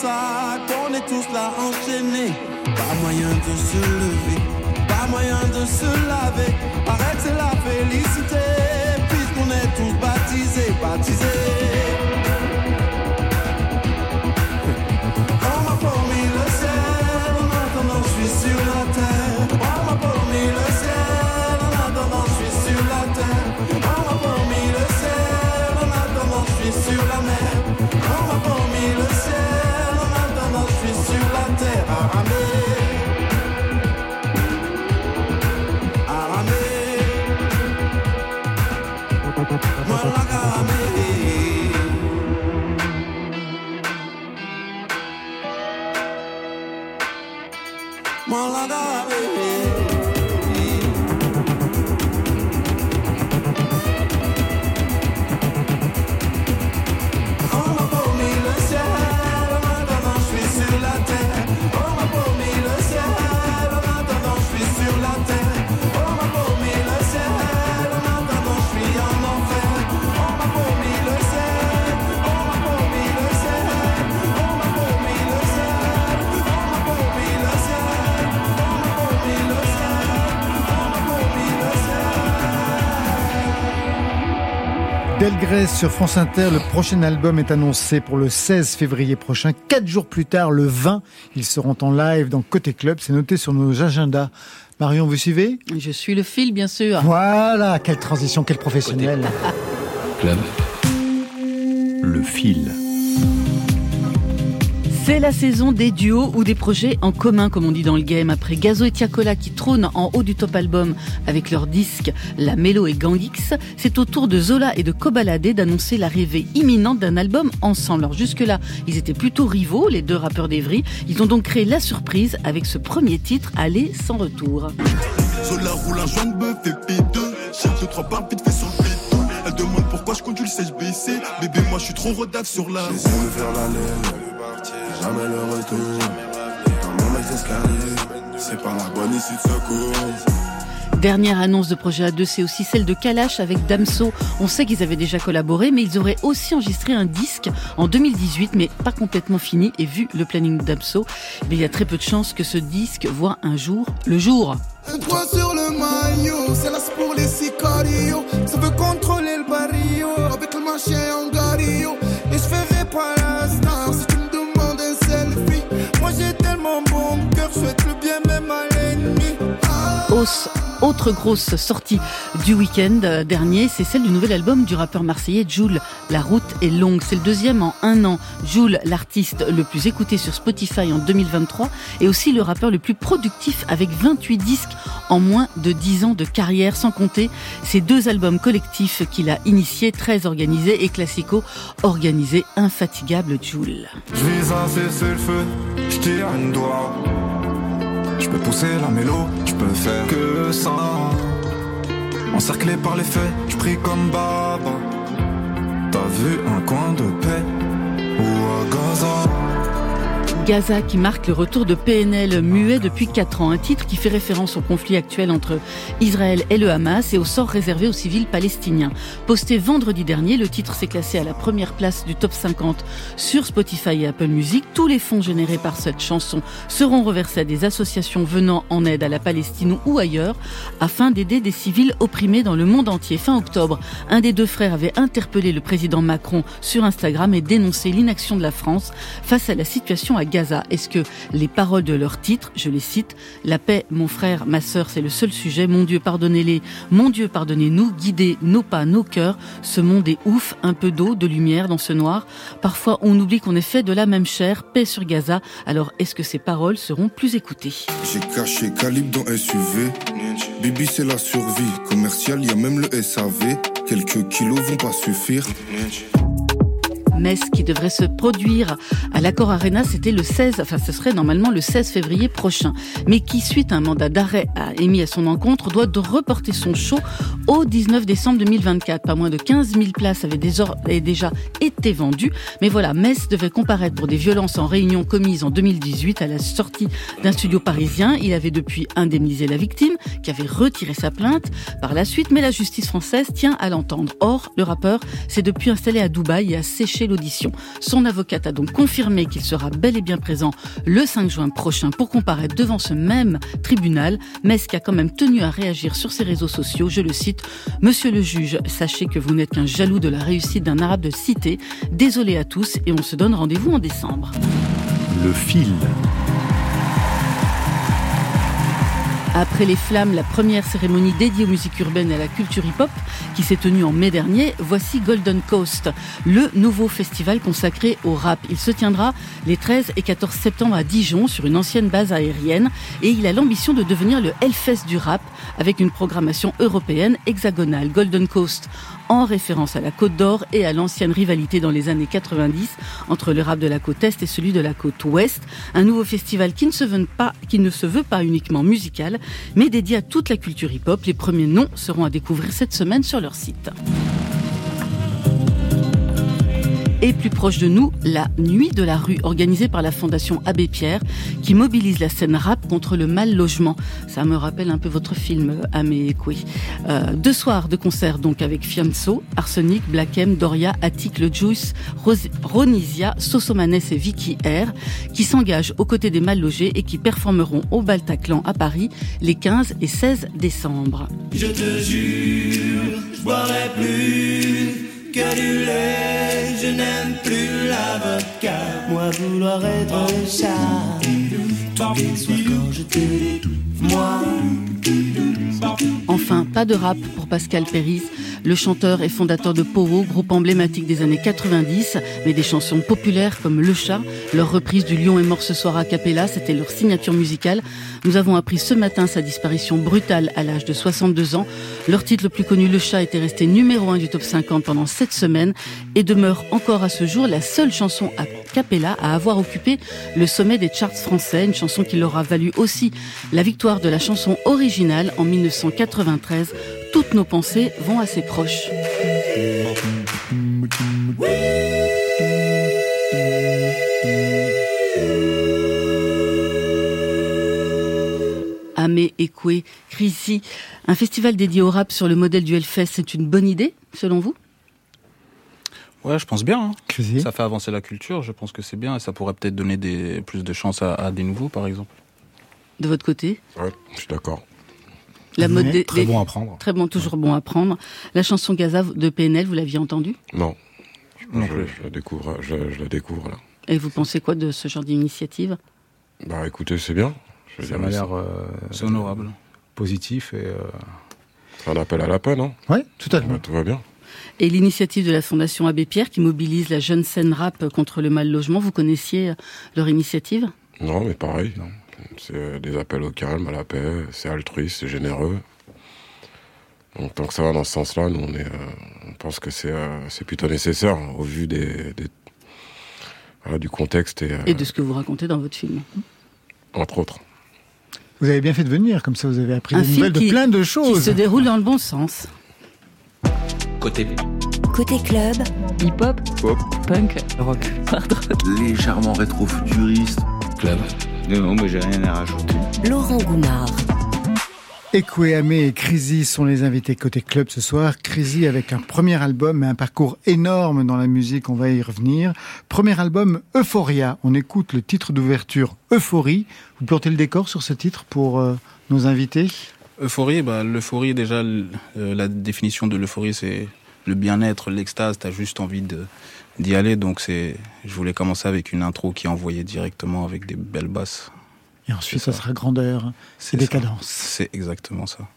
Ça qu'on est tous là enchaînés. Pas moyen de se lever, pas moyen de se laver. Arrête, la félicité, puisqu'on est tous baptisés, baptisés. Sur France Inter, le prochain album est annoncé pour le 16 février prochain. Quatre jours plus tard, le 20, ils seront en live dans Côté Club. C'est noté sur nos agendas. Marion, vous suivez? Je suis le fil, bien sûr. Voilà, quelle transition, quel professionnel. Club. Le fil. C'est la saison des duos ou des projets en commun, comme on dit dans le game. Après Gazo et Tiakola qui trônent en haut du top album avec leur disque La Mélo et Gangix, c'est au tour de Zola et de Kobalade d'annoncer l'arrivée imminente d'un album ensemble. Alors jusque-là, ils étaient plutôt rivaux, les deux rappeurs d'Evry. Ils ont donc créé la surprise avec ce premier titre, Aller sans retour. Zola roule un joint de bœuf et P2 Cherche deux trois barres vite fait sur le béton Elle demande pourquoi je conduis le baissé Bébé moi je suis trop redave sur la Laissez-le faire la laine, jamais le retour. Dans mon C'est pas la bonne issue de secours. Dernière annonce de projet A2, c'est aussi celle de Kalash avec Damso. On sait qu'ils avaient déjà collaboré, mais ils auraient aussi enregistré un disque en 2018, mais pas complètement fini. Et vu le planning de Damso, il y a très peu de chances que ce disque voit un jour le jour. Un doigt sur le maillot, c'est là pour les sicarios. Ça veut contrôler Autre grosse sortie du week-end dernier, c'est celle du nouvel album du rappeur marseillais Joule. La route est longue. C'est le deuxième en un an. Joule, l'artiste le plus écouté sur Spotify en 2023 et aussi le rappeur le plus productif avec 28 disques en moins de 10 ans de carrière, sans compter ces deux albums collectifs qu'il a initiés, très organisés et classico organisés, infatigable Joule. Je cesser le feu, je tire un doigt. Je peux pousser la mélo, je peux faire que ça. Encerclé par les faits, je prie comme Baba. T'as vu un coin de paix ou à Gaza? Gaza qui marque le retour de PNL muet depuis 4 ans, un titre qui fait référence au conflit actuel entre Israël et le Hamas et au sort réservé aux civils palestiniens. Posté vendredi dernier, le titre s'est classé à la première place du top 50 sur Spotify et Apple Music. Tous les fonds générés par cette chanson seront reversés à des associations venant en aide à la Palestine ou ailleurs afin d'aider des civils opprimés dans le monde entier. Fin octobre, un des deux frères avait interpellé le président Macron sur Instagram et dénoncé l'inaction de la France face à la situation à Gaza. Est-ce que les paroles de leur titre, je les cite, La paix, mon frère, ma sœur, c'est le seul sujet. Mon Dieu, pardonnez-les. Mon Dieu, pardonnez-nous. Guidez nos pas, nos cœurs. Ce monde est ouf. Un peu d'eau, de lumière dans ce noir. Parfois, on oublie qu'on est fait de la même chair. Paix sur Gaza. Alors, est-ce que ces paroles seront plus écoutées? J'ai caché calibre dans SUV. Bibi, c'est la survie. Commercial, y a même le SAV. Quelques kilos vont pas suffire. Metz qui devrait se produire à l'Accord Arena, c'était le 16, enfin ce serait normalement le 16 février prochain, mais qui suite à un mandat d'arrêt émis à son encontre, doit reporter son show au 19 décembre 2024. Pas moins de 15 000 places avaient déjà été vendues, mais voilà, Metz devait comparaître pour des violences en réunion commises en 2018 à la sortie d'un studio parisien. Il avait depuis indemnisé la victime, qui avait retiré sa plainte par la suite, mais la justice française tient à l'entendre. Or, le rappeur s'est depuis installé à Dubaï et a séché l'audition. Son avocate a donc confirmé qu'il sera bel et bien présent le 5 juin prochain pour comparaître devant ce même tribunal. Metz qui a quand même tenu à réagir sur ses réseaux sociaux. Je le cite. Monsieur le juge, sachez que vous n'êtes qu'un jaloux de la réussite d'un arabe de cité. Désolé à tous et on se donne rendez-vous en décembre. Le fil. Après les flammes, la première cérémonie dédiée aux musiques urbaines et à la culture hip-hop qui s'est tenue en mai dernier, voici Golden Coast, le nouveau festival consacré au rap. Il se tiendra les 13 et 14 septembre à Dijon sur une ancienne base aérienne et il a l'ambition de devenir le Hellfest du rap avec une programmation européenne hexagonale. Golden Coast en référence à la Côte d'Or et à l'ancienne rivalité dans les années 90 entre le rap de la côte Est et celui de la côte Ouest. Un nouveau festival qui ne se veut pas, uniquement musical, mais dédié à toute la culture hip-hop. Les premiers noms seront à découvrir cette semaine sur leur site. Et plus proche de nous, la Nuit de la rue, organisée par la Fondation Abbé Pierre, qui mobilise la scène rap contre le mal logement. Ça me rappelle un peu votre film, Amé Ekwe. Euh, deux soirs de concert donc avec Fianso, Arsenic, Black M, Doria, Attic, Le Juice, Ros Ronisia, Sosomanes et Vicky R, qui s'engagent aux côtés des mal logés et qui performeront au Baltaclan à Paris les 15 et 16 décembre. Je te jure, je boirai plus que du lait, je n'aime plus l'avocat. Moi vouloir être chat, tous les soirs quand je te moi. Enfin, pas de rap pour Pascal Péris, le chanteur et fondateur de Powo, groupe emblématique des années 90, mais des chansons populaires comme Le Chat, leur reprise du Lion est mort ce soir à Capella, c'était leur signature musicale. Nous avons appris ce matin sa disparition brutale à l'âge de 62 ans. Leur titre le plus connu, Le Chat, était resté numéro 1 du top 50 pendant 7 semaines et demeure encore à ce jour la seule chanson à Capella à avoir occupé le sommet des charts français, une chanson qui leur a valu aussi la victoire de la chanson originale en 1993. Toutes nos pensées vont à ses proches. Amé, Ekwe, Chrissy. Un festival dédié au rap sur le modèle du Hellfest, c'est une bonne idée, selon vous? Ouais, je pense bien. hein. Ça fait avancer la culture, je pense que c'est bien et ça pourrait peut-être donner des, plus de chance à, à des nouveaux, par exemple. De votre côté? Ouais, je suis d'accord. La mode des- très bon à prendre. Très bon, toujours bon à prendre. La chanson Gaza de PNL, vous l'aviez entendue? Non. Non je, la découvre, je, je la découvre là. Et vous pensez quoi de ce genre d'initiative? Bah écoutez, c'est bien. Je Ça m'a l'air euh, C'est honorable. positif et euh, C'est un appel à la paix, non Oui, tout à fait. Bah, Tout va bien. Et l'initiative de la Fondation Abbé Pierre qui mobilise la jeune scène rap contre le mal logement, vous connaissiez euh, leur initiative? Non, mais pareil. Non. C'est euh, des appels au calme, à la paix, c'est altruiste, c'est généreux. Donc tant que ça va dans ce sens-là, nous on, est, euh, on pense que c'est euh, c'est plutôt nécessaire hein, au vu des, des- voilà, du contexte et, euh, Et de ce que vous racontez dans votre film. entre autres. Vous avez bien fait de venir, comme ça vous avez appris Un des nouvelles de qui- plein de Qui choses. se déroule dans le bon sens. Côté Côté club, Hip-hop, pop, punk, rock, hard rock. Légèrement rétro-futuriste. club. Non, non, mais j'ai rien à rajouter. Laurent Goumard. Ekweame et Crazy sont les invités côté club ce soir. Crazy avec un premier album et un parcours énorme dans la musique, on va y revenir. Premier album Euphoria, on écoute le titre d'ouverture Euphorie. Vous plantez le décor sur ce titre pour euh, nos invités? Euphorie, bah, l'euphorie, déjà, euh, la définition de l'euphorie, c'est le bien-être, l'extase, t'as juste envie de d'y aller. Donc, c'est, je voulais commencer avec une intro qui envoyait directement avec des belles basses. Et ensuite ça ça. sera grandeur C'est décadence. C'est exactement ça.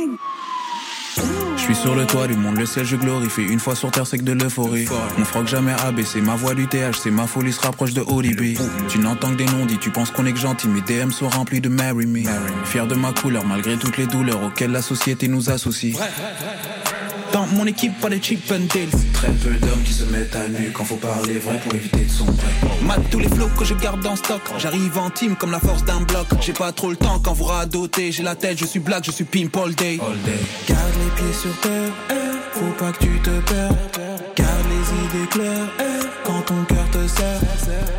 Je suis sur le toit du monde, le ciel je glorifie. Une fois sur terre, c'est que de l'euphorie. Mon froc jamais abaissé, ma voix du TH, c'est ma folie se rapproche de ODB. Tu n'entends que des noms dits, tu penses qu'on est que gentil, mes DM sont remplis de Marry Me. Fier de ma couleur, malgré toutes les douleurs auxquelles la société nous associe. Dans mon équipe, pas de cheap and deals. Très peu d'hommes qui se mettent à nu quand faut parler vrai pour éviter de sombrer. Mat tous les flots que je garde en stock. J'arrive en team comme la force d'un bloc. J'ai pas trop le temps quand vous radotez. J'ai la tête, je suis black, je suis pimp all day. Garde les pieds sur terre, eh, faut pas que tu te perds. Garde les idées claires, eh, quand ton cœur te serre.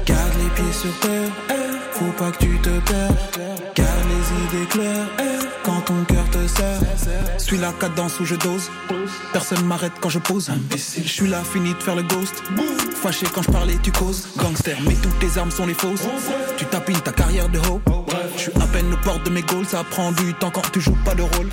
Garde les pieds sur terre, eh, faut pas que tu te perds. Les idées claires, eh, quand ton cœur te serre. Suis la cadence où je dose. Personne m'arrête quand je pose. Je suis là, fini de faire le ghost. Fâché quand je parlais, tu causes. Gangster, mais toutes tes armes sont les fausses. Tu tapines ta carrière de ho. Je suis à peine aux portes de mes goals. Ça prend du temps quand tu joues pas de rôle.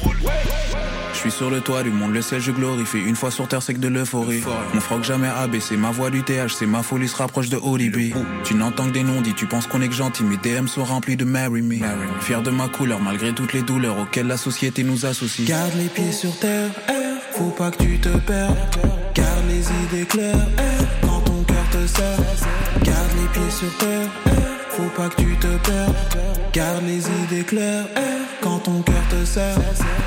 Je suis sur le toit du monde, le ciel je glorifie. Une fois sur terre, c'est que de l'euphorie. Mon froc jamais abaissé, ma voix du TH, c'est ma folie se rapproche de ODB. Tu n'entends que des noms dits, tu penses qu'on est que gentil, mes DM sont remplis de Marry Me. Fier de ma couleur, malgré toutes les douleurs auxquelles la société nous associe. Garde les pieds sur terre, eh, faut pas que tu te perds. Garde les idées claires, eh, quand ton cœur te serre. Garde les pieds sur terre, eh, faut pas que tu te perds. Garde les idées claires, quand ton cœur te serre.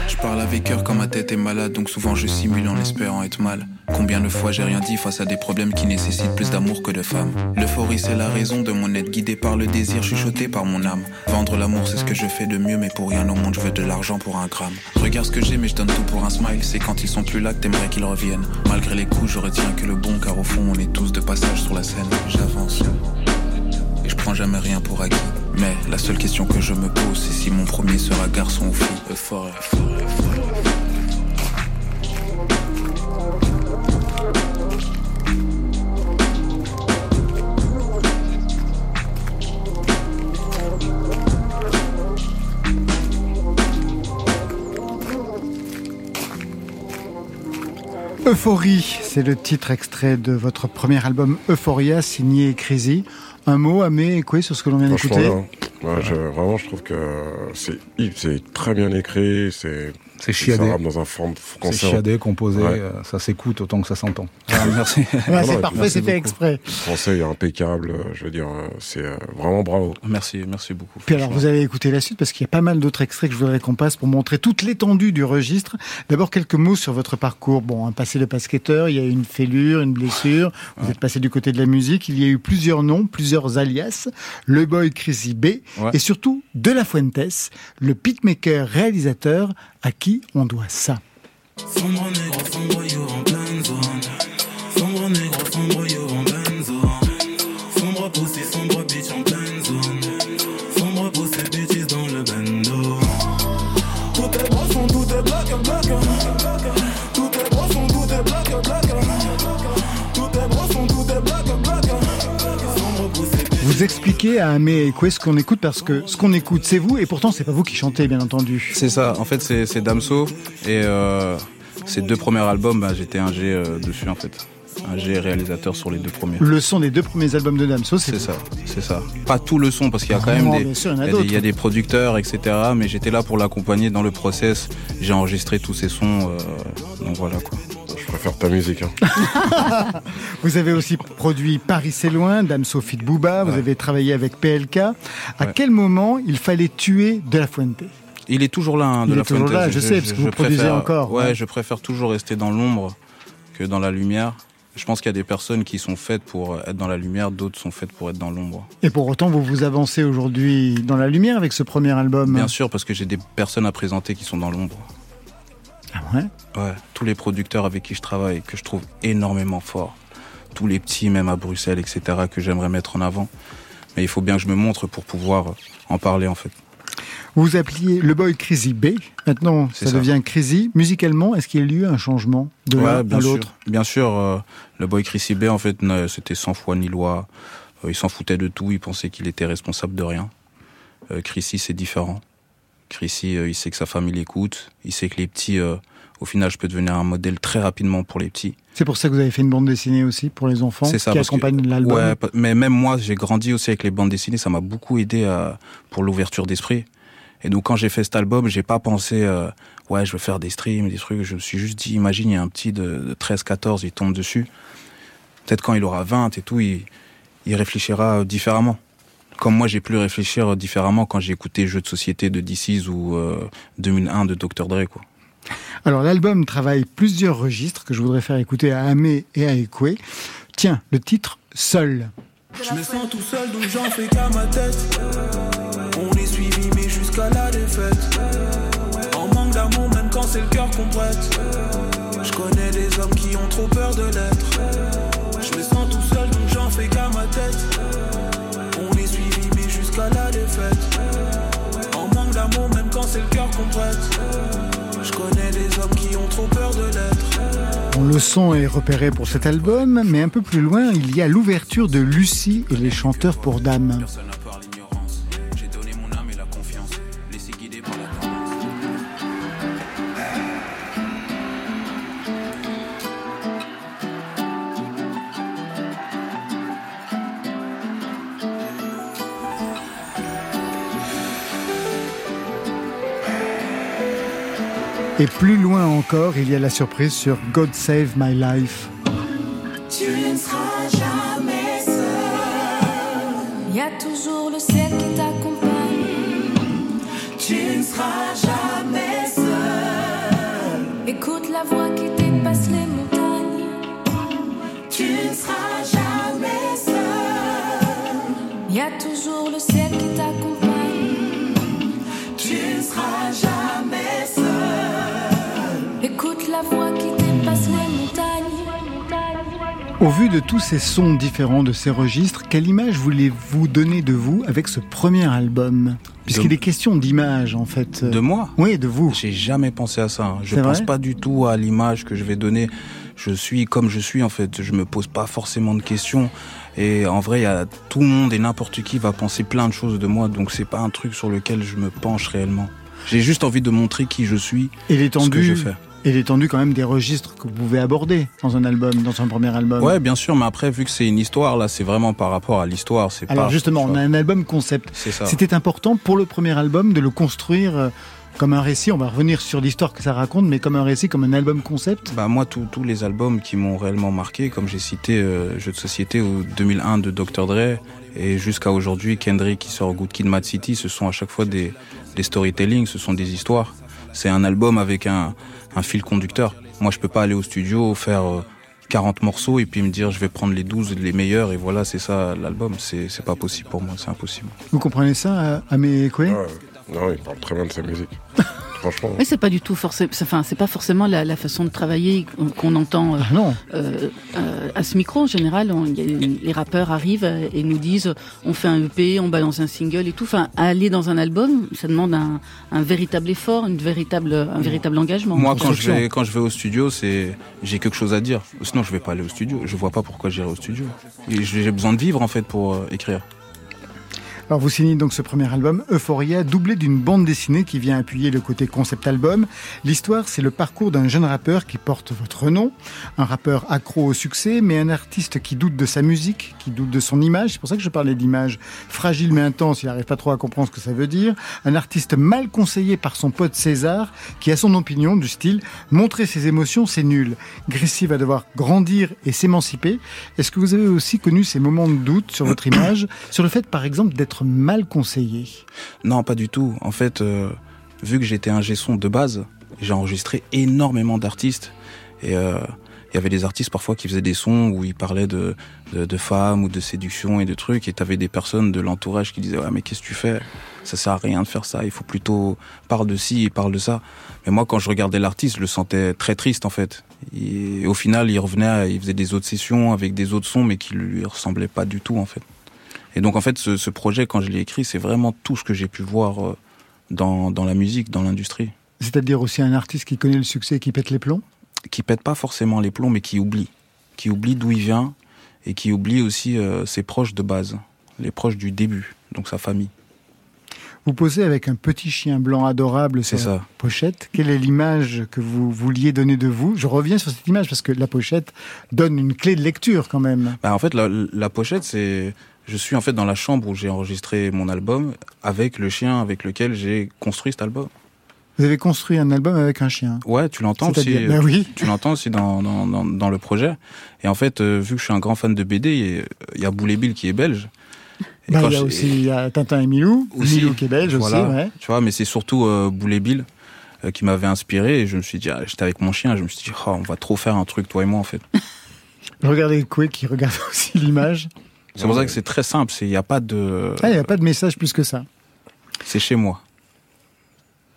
Je parle avec cœur quand ma tête est malade, donc souvent je simule en espérant être mal. Combien de fois j'ai rien dit face à des problèmes qui nécessitent plus d'amour que de femmes. L'euphorie c'est la raison de mon être guidé par le désir, chuchoté par mon âme. Vendre l'amour c'est ce que je fais de mieux, mais pour rien au monde je veux de l'argent pour un gramme. Regarde ce que j'ai, mais je donne tout pour un smile. C'est quand ils sont plus là que t'aimerais qu'ils reviennent. Malgré les coups, je retiens que le bon, car au fond on est tous de passage sur la scène. J'avance. Et je prends jamais rien pour acquis. Mais la seule question que je me pose, c'est si mon premier sera garçon ou fille. Euphorie, c'est le titre extrait de votre premier album Euphoria, signé Crazy. Un mot, Amé, Ekwe, sur ce que l'on vient d'écouter? Vraiment, je trouve que c'est très bien écrit, c'est C'est chiadé. Ça rappe dans un forme C'est français. chiadé, composé, Ouais. euh, ça s'écoute autant que ça s'entend. merci. Ouais, Non, c'est parfait, merci c'est fait exprès. Le français est impeccable. euh, Je veux dire, euh, c'est vraiment bravo. Merci, merci beaucoup. Puis alors, vous allez écouter la suite parce qu'il y a pas mal d'autres extraits que je voudrais qu'on passe pour montrer toute l'étendue du registre. D'abord, quelques mots sur votre parcours. Bon, un passé de basketteur, il y a eu une fêlure, une blessure. Vous êtes passé du côté de la musique. Il y a eu plusieurs noms, plusieurs alias. Le boy Crazy B Ouais. et surtout De La Fuentes, le pitmaker réalisateur à qui on doit ça? Vous expliquez à Amé et Quest ce qu'on écoute parce que ce qu'on écoute, c'est vous et pourtant, c'est pas vous qui chantez, bien entendu. C'est ça, en fait c'est Damso et euh, ces deux premiers albums, bah, j'étais un G euh, dessus en fait. Un G réalisateur sur les deux premiers. Le son des deux premiers albums de Damso, c'est ça, c'est ça. Pas tout le son parce qu'il y a quand même des, bien sûr, il y en a il y a des- il y a d'autres. des producteurs, etc. Mais j'étais là pour l'accompagner dans le process. J'ai enregistré tous ces sons, euh, donc voilà quoi. Je préfère ta musique. Hein. Vous avez aussi produit Paris c'est loin, Dame Sophie de Bouba, vous Ouais. avez travaillé avec PLK. À Ouais. quel moment il fallait tuer De La Fuente? Il est toujours là, hein, de Il la est toujours Fuentes. là, je sais, parce que vous produisez préfère- encore, Ouais, ouais. je préfère toujours rester dans l'ombre que dans la lumière. Je pense qu'il y a des personnes qui sont faites pour être dans la lumière, d'autres sont faites pour être dans l'ombre. Et pour autant, vous vous avancez aujourd'hui dans la lumière avec ce premier album. Bien sûr, parce que j'ai des personnes à présenter qui sont dans l'ombre. Ah ouais Ouais, tous les producteurs avec qui je travaille, que je trouve énormément forts. Tous les petits, même à Bruxelles, etc., que j'aimerais mettre en avant. Mais il faut bien que je me montre pour pouvoir en parler, en fait. Vous vous appeliez le boy Crazy B. Maintenant, ça, ça. devient Crazy. Musicalement, est-ce qu'il y a eu un changement de l'un à bien sûr. l'autre Bien sûr, euh, le boy Chrissy B, en fait, c'était sans foi ni loi. Euh, il s'en foutait de tout, il pensait qu'il était responsable de rien. Euh, Chrissy, c'est différent. Chrissy, euh, il sait que sa famille l'écoute, il sait que les petits, euh, au final, je peux devenir un modèle très rapidement pour les petits. C'est pour ça que vous avez fait une bande dessinée aussi pour les enfants ça, qui accompagne l'album. Ouais, mais même moi, j'ai grandi aussi avec les bandes dessinées, ça m'a beaucoup aidé à- pour l'ouverture d'esprit. Et donc quand j'ai fait cet album, j'ai pas pensé euh, ouais, je veux faire des streams, des trucs, je me suis juste dit imagine il y a un petit de, de 13 14, il tombe dessus. Peut-être quand il aura 20 et tout, il, il réfléchira différemment. Comme moi, j'ai pu réfléchir différemment quand j'ai écouté Jeux de société de DC's ou euh, 2001 de Dr. Dre quoi. Alors l'album travaille plusieurs registres que je voudrais faire écouter à Amé et à Ekwe. Tiens, le titre Seul. Je me sens tout seul donc j'en fais qu'à ma tête On est suivi mais jusqu'à la défaite En manque d'amour même quand c'est le cœur qu'on prête Je connais des hommes qui ont trop peur de l'être le son est repéré pour cet album, mais un peu plus loin, il y a l'ouverture de Lucie et les chanteurs pour dames. Et plus loin encore, il y a la surprise sur God Save My Life. Tu ne seras jamais seul. Il y a toujours le ciel qui t'accompagne. Tu ne seras jamais seul. Écoute la voix qui dépasse les montagnes. Tu ne seras jamais seul. Il y a toujours le ciel qui t'accompagne. Au vu de tous ces sons différents de ces registres, quelle image voulez-vous donner de vous avec ce premier album? Puisqu'il est question d'image en fait. De moi? Oui, de vous. J'ai jamais pensé à ça. hein. Je pense pas du tout à l'image que je vais donner. Je suis comme je suis en fait. Je me pose pas forcément de questions. Et en vrai, il y a tout le monde et n'importe qui va penser plein de choses de moi. Donc c'est pas un truc sur lequel je me penche réellement. J'ai juste envie de montrer qui je suis, Et ce que je fais. Et l'étendue quand même des registres que vous pouvez aborder dans un album, dans un premier album. Ouais, bien sûr. Mais après, vu que c'est une histoire, là, c'est vraiment par rapport à l'histoire. C'est Alors pas. justement, on a un album concept. C'est ça. C'était important pour le premier album de le construire euh, comme un récit. On va revenir sur l'histoire que ça raconte, mais comme un récit, comme un album concept. Bah moi, tous les albums qui m'ont réellement marqué, comme j'ai cité euh, Jeux de société au 2001 de Dr Dre et jusqu'à aujourd'hui Kendrick qui sort Good Kid, Mad City, ce sont à chaque fois des, des storytelling, ce sont des histoires. C'est un album avec un, un fil conducteur. Moi, je peux pas aller au studio faire euh, 40 morceaux et puis me dire je vais prendre les 12 les meilleurs et voilà, c'est ça l'album. C'est c'est pas possible pour moi, c'est impossible. Vous comprenez ça, euh, Amé Koué Non, il parle très bien de sa musique. Franchement. Mais c'est pas du tout forcément, enfin c'est pas forcément la, la façon de travailler qu'on entend euh, non. euh, euh, à ce micro. En général, on, y a- les rappeurs arrivent et nous disent on fait un EP, on balance un single et tout. Enfin, aller dans un album, ça demande un, un véritable effort, une véritable, un véritable engagement. Moi, quand je vais quand je vais au studio, c'est j'ai quelque chose à dire. Sinon, je vais pas aller au studio. Je vois pas pourquoi j'irai au studio. Et J'ai besoin de vivre en fait pour euh, écrire. Alors vous signez donc ce premier album, Euphoria, doublé d'une bande dessinée qui vient appuyer le côté concept album. L'histoire, c'est le parcours d'un jeune rappeur qui porte votre nom, un rappeur accro au succès, mais un artiste qui doute de sa musique, qui doute de son image. C'est pour ça que je parlais d'image fragile mais intense. Il n'arrive pas trop à comprendre ce que ça veut dire. Un artiste mal conseillé par son pote César, qui a son opinion du style montrer ses émotions, c'est nul. Grissi va devoir grandir et s'émanciper. Est-ce que vous avez aussi connu ces moments de doute sur votre image, sur le fait par exemple d'être mal conseillé Non, pas du tout. En fait, euh, vu que j'étais un son de base, j'ai enregistré énormément d'artistes. Et euh, il y avait des artistes parfois qui faisaient des sons où ils parlaient de, de, femmes ou de séduction et de trucs. Et t'avais des personnes de l'entourage qui disaient ouais mais qu'est-ce que tu fais? Ça sert à rien de faire ça. Il faut plutôt parle de ci et parle de ça. Mais moi quand je regardais l'artiste, je le sentais très triste en fait. Et au final, il revenait, il faisait des autres sessions avec des autres sons, mais qui lui ressemblaient pas du tout en fait. Et donc en fait, ce, ce projet, quand je l'ai écrit, c'est vraiment tout ce que j'ai pu voir euh, dans, dans la musique, dans l'industrie. C'est-à-dire aussi un artiste qui connaît le succès et qui pète les plombs? Qui pète pas forcément les plombs, mais qui oublie. Qui oublie d'où il vient et qui oublie aussi euh, ses proches de base, les proches du début, donc sa famille. Vous posez avec un petit chien blanc adorable sur la ça. pochette. Quelle est l'image que vous vouliez donner de vous? Je reviens sur cette image parce que la pochette donne une clé de lecture quand même. Bah, en fait, la, la pochette, c'est. Je suis en fait dans la chambre où j'ai enregistré mon album avec le chien avec lequel j'ai construit cet album. Vous avez construit un album avec un chien. Ouais, tu l'entends aussi. C'est-à-dire Ben oui. Tu l'entends aussi dans, dans, dans, dans le projet. Et en fait, euh, vu que je suis un grand fan de BD, il y a- Boulet Bill qui est belge. Et Bah, il y a aussi il y a Tintin et Milou. aussi, Milou qui est belge voilà, aussi. Ouais. Tu vois, mais c'est surtout euh, Boulet Bill euh, qui m'avait inspiré. Et je me suis dit, ah, j'étais avec mon chien, je me suis dit, oh, on va trop faire un truc, toi et moi, en fait. Regardez Koué qui regarde aussi l'image. C'est pour ça que c'est très simple. c'est- Il n'y a pas de. Ah, il n'y a pas de message plus que ça. C'est chez moi.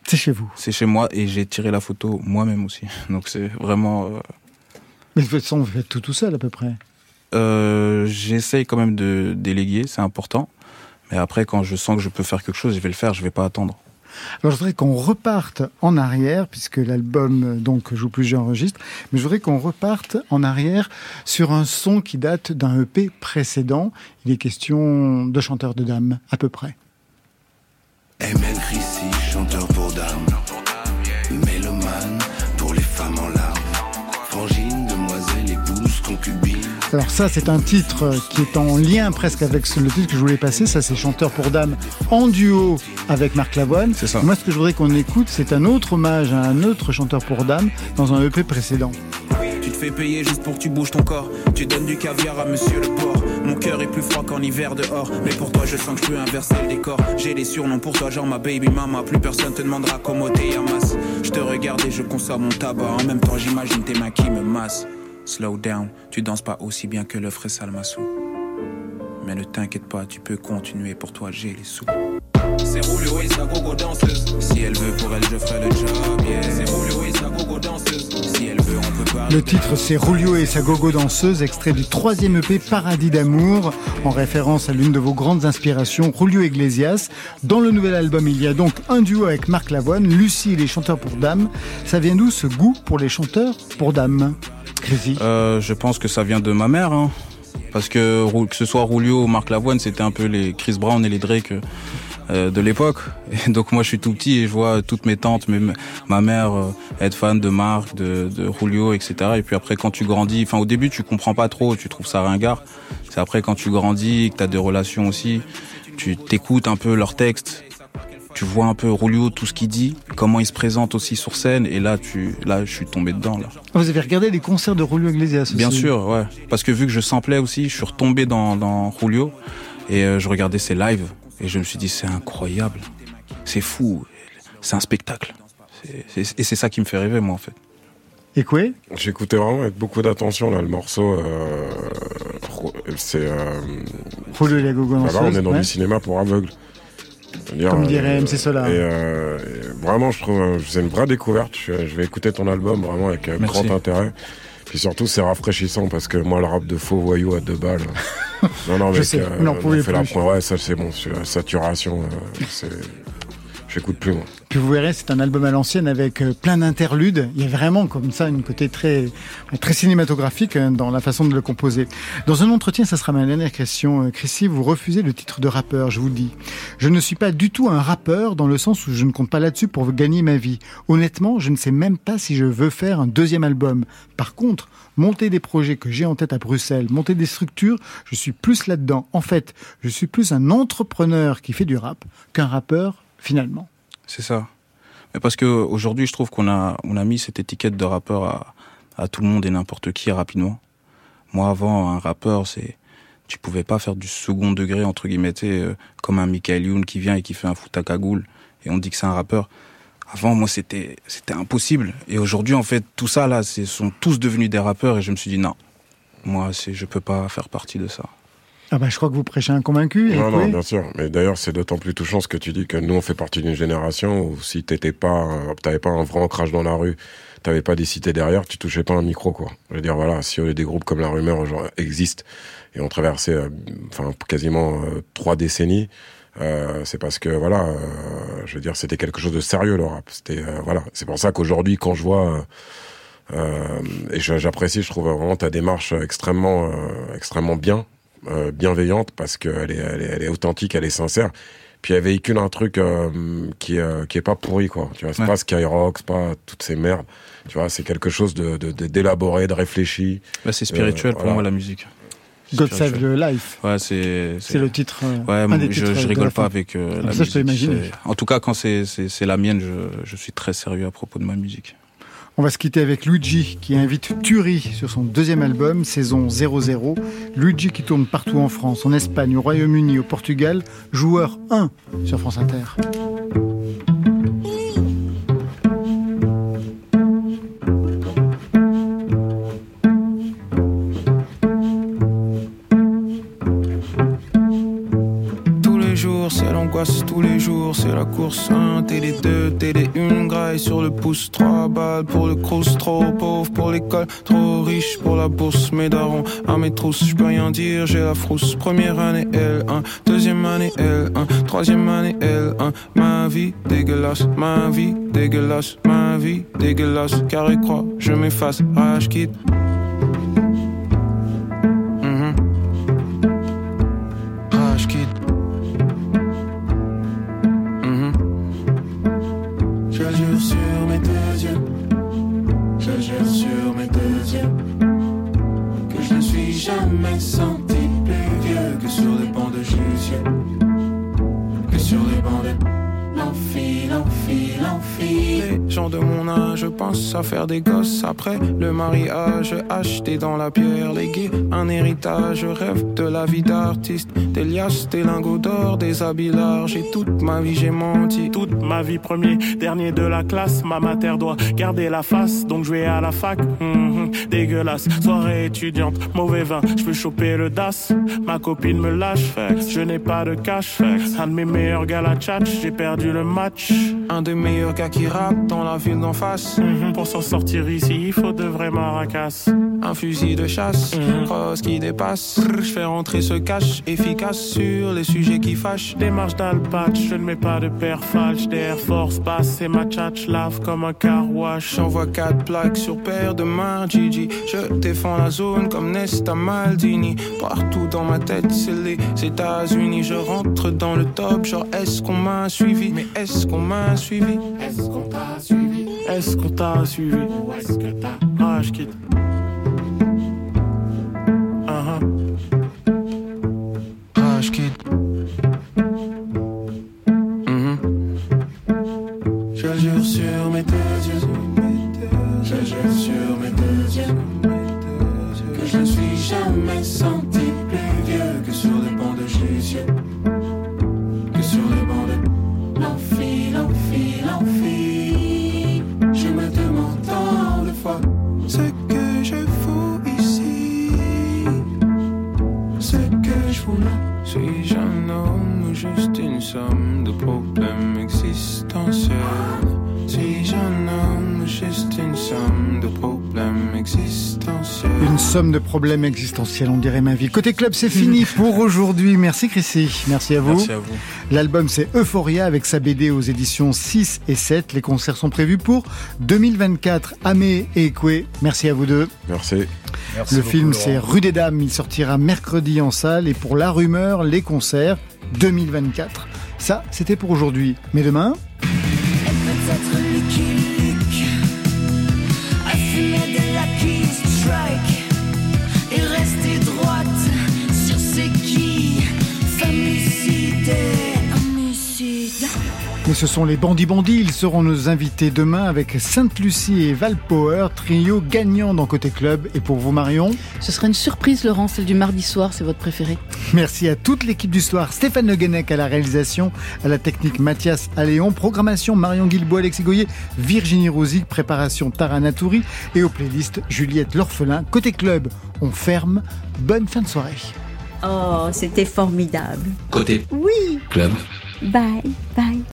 C'est chez vous. C'est chez moi et j'ai tiré la photo moi-même aussi. Donc c'est vraiment. euh, Mais de toute façon, vous faites tout tout seul à peu près. Euh, J'essaye quand même de déléguer, c'est important. Mais après, quand je sens que je peux faire quelque chose, je vais le faire, je vais pas attendre. Alors je voudrais qu'on reparte en arrière, puisque l'album euh, donc joue plus j'enregistre, mais je voudrais qu'on reparte en arrière sur un son qui date d'un EP précédent. Il est question de chanteur de dames, à peu près. Alors ça, c'est un titre euh, qui est en lien presque avec le titre que je voulais passer. Ça, c'est Chanteur pour dames en duo avec Marc Lavoine. C'est ça. Moi, ce que je voudrais qu'on écoute, c'est un autre hommage à un autre chanteur pour dames dans un EP précédent. Tu te fais payer juste pour que tu bouges ton corps. Tu donnes du caviar à monsieur le porc. Mon cœur est plus froid qu'en hiver dehors. Mais pour toi, je sens que je peux inverser le décor. J'ai des surnoms pour toi, genre ma baby mama. Plus personne te demandera comment t'es Yamas. Je te regarde et je consomme mon tabac. En même temps, j'imagine tes mains qui me massent. Slow down, tu danses pas aussi bien que le frais Salmassou. Mais ne t'inquiète pas, tu peux continuer. Pour toi, j'ai les sous. C'est Roulio et sa gogo danseuse? Si elle veut, pour elle, je ferai le job. Yeah. C'est Roulio et sa gogo danseuse? Si elle veut, on peut parler. Le titre, c'est Rulio et sa gogo danseuse, extrait du troisième EP Paradis d'amour, en référence à l'une de vos grandes inspirations, Rulio Iglesias. Dans le nouvel album, il y a donc un duo avec Marc Lavoine, Lucie et les chanteurs pour dames. Ça vient d'où ce goût pour les chanteurs pour dames? Euh, je pense que ça vient de ma mère. Hein. Parce que que ce soit Rulio ou Marc Lavoine, c'était un peu les Chris Brown et les Drake euh, de l'époque. Donc moi je suis tout petit et je vois toutes mes tantes, même ma mère euh, être fan de Marc, de, de Rulio, etc. Et puis après quand tu grandis, enfin au début tu comprends pas trop, tu trouves ça ringard. C'est après quand tu grandis, que tu as des relations aussi, tu t'écoutes un peu leurs textes, tu vois un peu Rulio, tout ce qu'il dit, comment il se présente aussi sur scène, et là, tu, là, je suis tombé dedans, là. Vous avez regardé les concerts de Julio Iglesias Bien aussi sûr, ouais. Parce que vu que je samplais aussi, je suis retombé dans, dans Julio, et euh, je regardais ses lives, et je me suis dit, c'est incroyable. C'est fou. C'est un spectacle. C'est- c'est- et c'est ça qui me fait rêver, moi, en fait. Et quoi J'écoutais vraiment avec beaucoup d'attention là le morceau. euh, c'est. Euh, Julio et la Gogo voilà, on est dans ouais. du cinéma pour aveugle. Comme dirait MC Solar. Et, euh, et vraiment, je trouve, euh, c'est une vraie découverte. Je, je vais écouter ton album vraiment avec euh, Merci. grand intérêt. Puis surtout, c'est rafraîchissant parce que moi, le rap de faux voyous à deux balles. euh, non, non, Je sais, euh, on pouvez fait la plus. ouais, ça, c'est bon. c'est la saturation, euh, c'est. J'écoute plus. Puis vous verrez, c'est un album à l'ancienne avec euh, plein d'interludes. Il y a vraiment comme ça une côté très très cinématographique hein, dans la façon de le composer. Dans un entretien, ça sera ma dernière question. Euh, Chrissy, vous refusez le titre de rappeur, je vous le dis. Je ne suis pas du tout un rappeur dans le sens où je ne compte pas là-dessus pour gagner ma vie. Honnêtement, je ne sais même pas si je veux faire un deuxième album. Par contre, monter des projets que j'ai en tête à Bruxelles, monter des structures, je suis plus là-dedans. En fait, je suis plus un entrepreneur qui fait du rap qu'un rappeur finalement. C'est ça. Mais parce que aujourd'hui, je trouve qu'on a, on a mis cette étiquette de rappeur à, tout le monde et n'importe qui rapidement. Moi, avant, un rappeur, c'est, tu pouvais pas faire du second degré, entre guillemets, euh, comme un Michael Youn qui vient et qui fait un foot à cagoule, et on dit que c'est un rappeur. Avant, moi, c'était, c'était impossible. Et aujourd'hui, en fait, tout ça, là, c'est, sont tous devenus des rappeurs, et je me suis dit, non. Moi, c'est, je peux pas faire partie de ça. Ah bah je crois que vous prêchez un convaincu. Non, non, bien sûr. Mais d'ailleurs, c'est d'autant plus touchant ce que tu dis que nous, on fait partie d'une génération où si t'étais pas, t'avais pas un vrai ancrage dans la rue, t'avais pas des cités derrière, tu touchais pas un micro, quoi. Je veux dire, voilà, si des groupes comme La Rumeur existent et ont traversé, euh, enfin, quasiment euh, trois décennies, euh, c'est parce que, voilà, euh, je veux dire, c'était quelque chose de sérieux, le rap. C'était, euh, voilà. C'est pour ça qu'aujourd'hui, quand je vois, et j'apprécie, je trouve vraiment ta démarche extrêmement, euh, extrêmement bien, euh, bienveillante parce qu'elle est, elle est, elle est authentique, elle est sincère. Puis elle véhicule un truc euh, qui, euh, qui est pas pourri, quoi. Tu vois, c'est Ouais. pas Skyrock, c'est pas toutes ces merdes. Tu vois, c'est quelque chose de, de, de- d'élaboré, de réfléchi. Bah, c'est spirituel Euh, pour voilà. moi, la musique. God. Save the Life. Ouais, c'est. C'est le titre. euh, Ouais, un moi, des je, rigole pas avec euh, la ça, je peux musique. imaginer. En tout cas, quand c'est c'est c'est la mienne, je, je suis très sérieux à propos de ma musique. On va se quitter avec Luigi qui invite Turi sur son deuxième album, saison 00. Luigi qui tourne partout en France, en Espagne, au Royaume-Uni, au Portugal. Joueur 1 sur France Inter. Tous les jours, c'est la course 1, télé 2, télé 1, graille sur le pouce, 3 balles pour le crous, trop pauvre pour l'école, trop riche pour la bourse, mes darons à mes trousses, je peux rien dire, j'ai la frousse. Première année L1, deuxième année L1, troisième année L1, ma vie dégueulasse, ma vie dégueulasse, ma vie dégueulasse, carré croix, je m'efface, rage quitte. Pensent à faire des gosses après le mariage, acheter dans la pierre, léguer un héritage, rêve de la vie d'artiste, des liasses, des lingots d'or, des habits larges, et toute ma vie j'ai menti. Toute ma vie premier, dernier de la classe, ma mater doit garder la face, donc je vais à la fac. Mhm, dégueulasse, soirée étudiante, mauvais vin, je peux choper le DAS. Ma copine me lâche, je n'ai pas de cash. Un de mes meilleurs gars la tchatch, j'ai perdu le match. Un des meilleurs gars qui rappe dans la ville d'en face. Pour s'en sortir ici, il faut de vraies maracas. Un fusil de chasse, crosse qui dépasse. Je fais rentrer ce cash efficace sur les sujets qui fâchent. Démarche d'alpatch, je ne mets pas de paire falche. Des Air Force passe et ma tchatch lave comme un car wash. J'envoie quatre plaques sur paire de mains, Gigi. Je défends la zone comme Nesta Maldini. Partout dans ma tête, c'est les États-Unis. Je rentre dans le top, genre est-ce qu'on m'a suivi? Mais est-ce qu'on m'a suivi? Est-ce qu'on t'a suivi? Est-ce qu'on t'a suivi Ou est-ce que t'as Ah, je quitte. Uh -huh. Ah, je quitte. Mm -hmm. Je jure sur mes somme de problèmes existentiels, on dirait ma vie. Côté club, c'est fini pour aujourd'hui. Merci Chrissy. Merci à vous. Merci à vous. L'album c'est Euphoria avec sa BD aux éditions 6 et 7. Les concerts sont prévus pour 2024. Amé et Ekwe, merci à vous deux. Merci. Merci le film c'est Rue des Dames, il sortira mercredi en salle et pour La Rumeur, les concerts 2024. Ça, c'était pour aujourd'hui. Mais demain, mais ce sont les Bandits Bandits, ils seront nos invités demain avec Sainte-Lucie et Valpower, trio gagnant dans Côté Club. Et pour vous Marion, Ce sera une surprise, Laurent, celle du mardi soir, c'est votre préféré. Merci à toute l'équipe du soir, Stéphane Le Guenec à la réalisation, à la technique Mathias Alléon, programmation Marion Guilbault, Alexis Goyer, Virginie Rosic, préparation Tara Natouri et aux playlists Juliette L'Orphelin. Côté club, on ferme. Bonne fin de soirée. Oh, c'était formidable. Côté Oui. club. Bye, bye.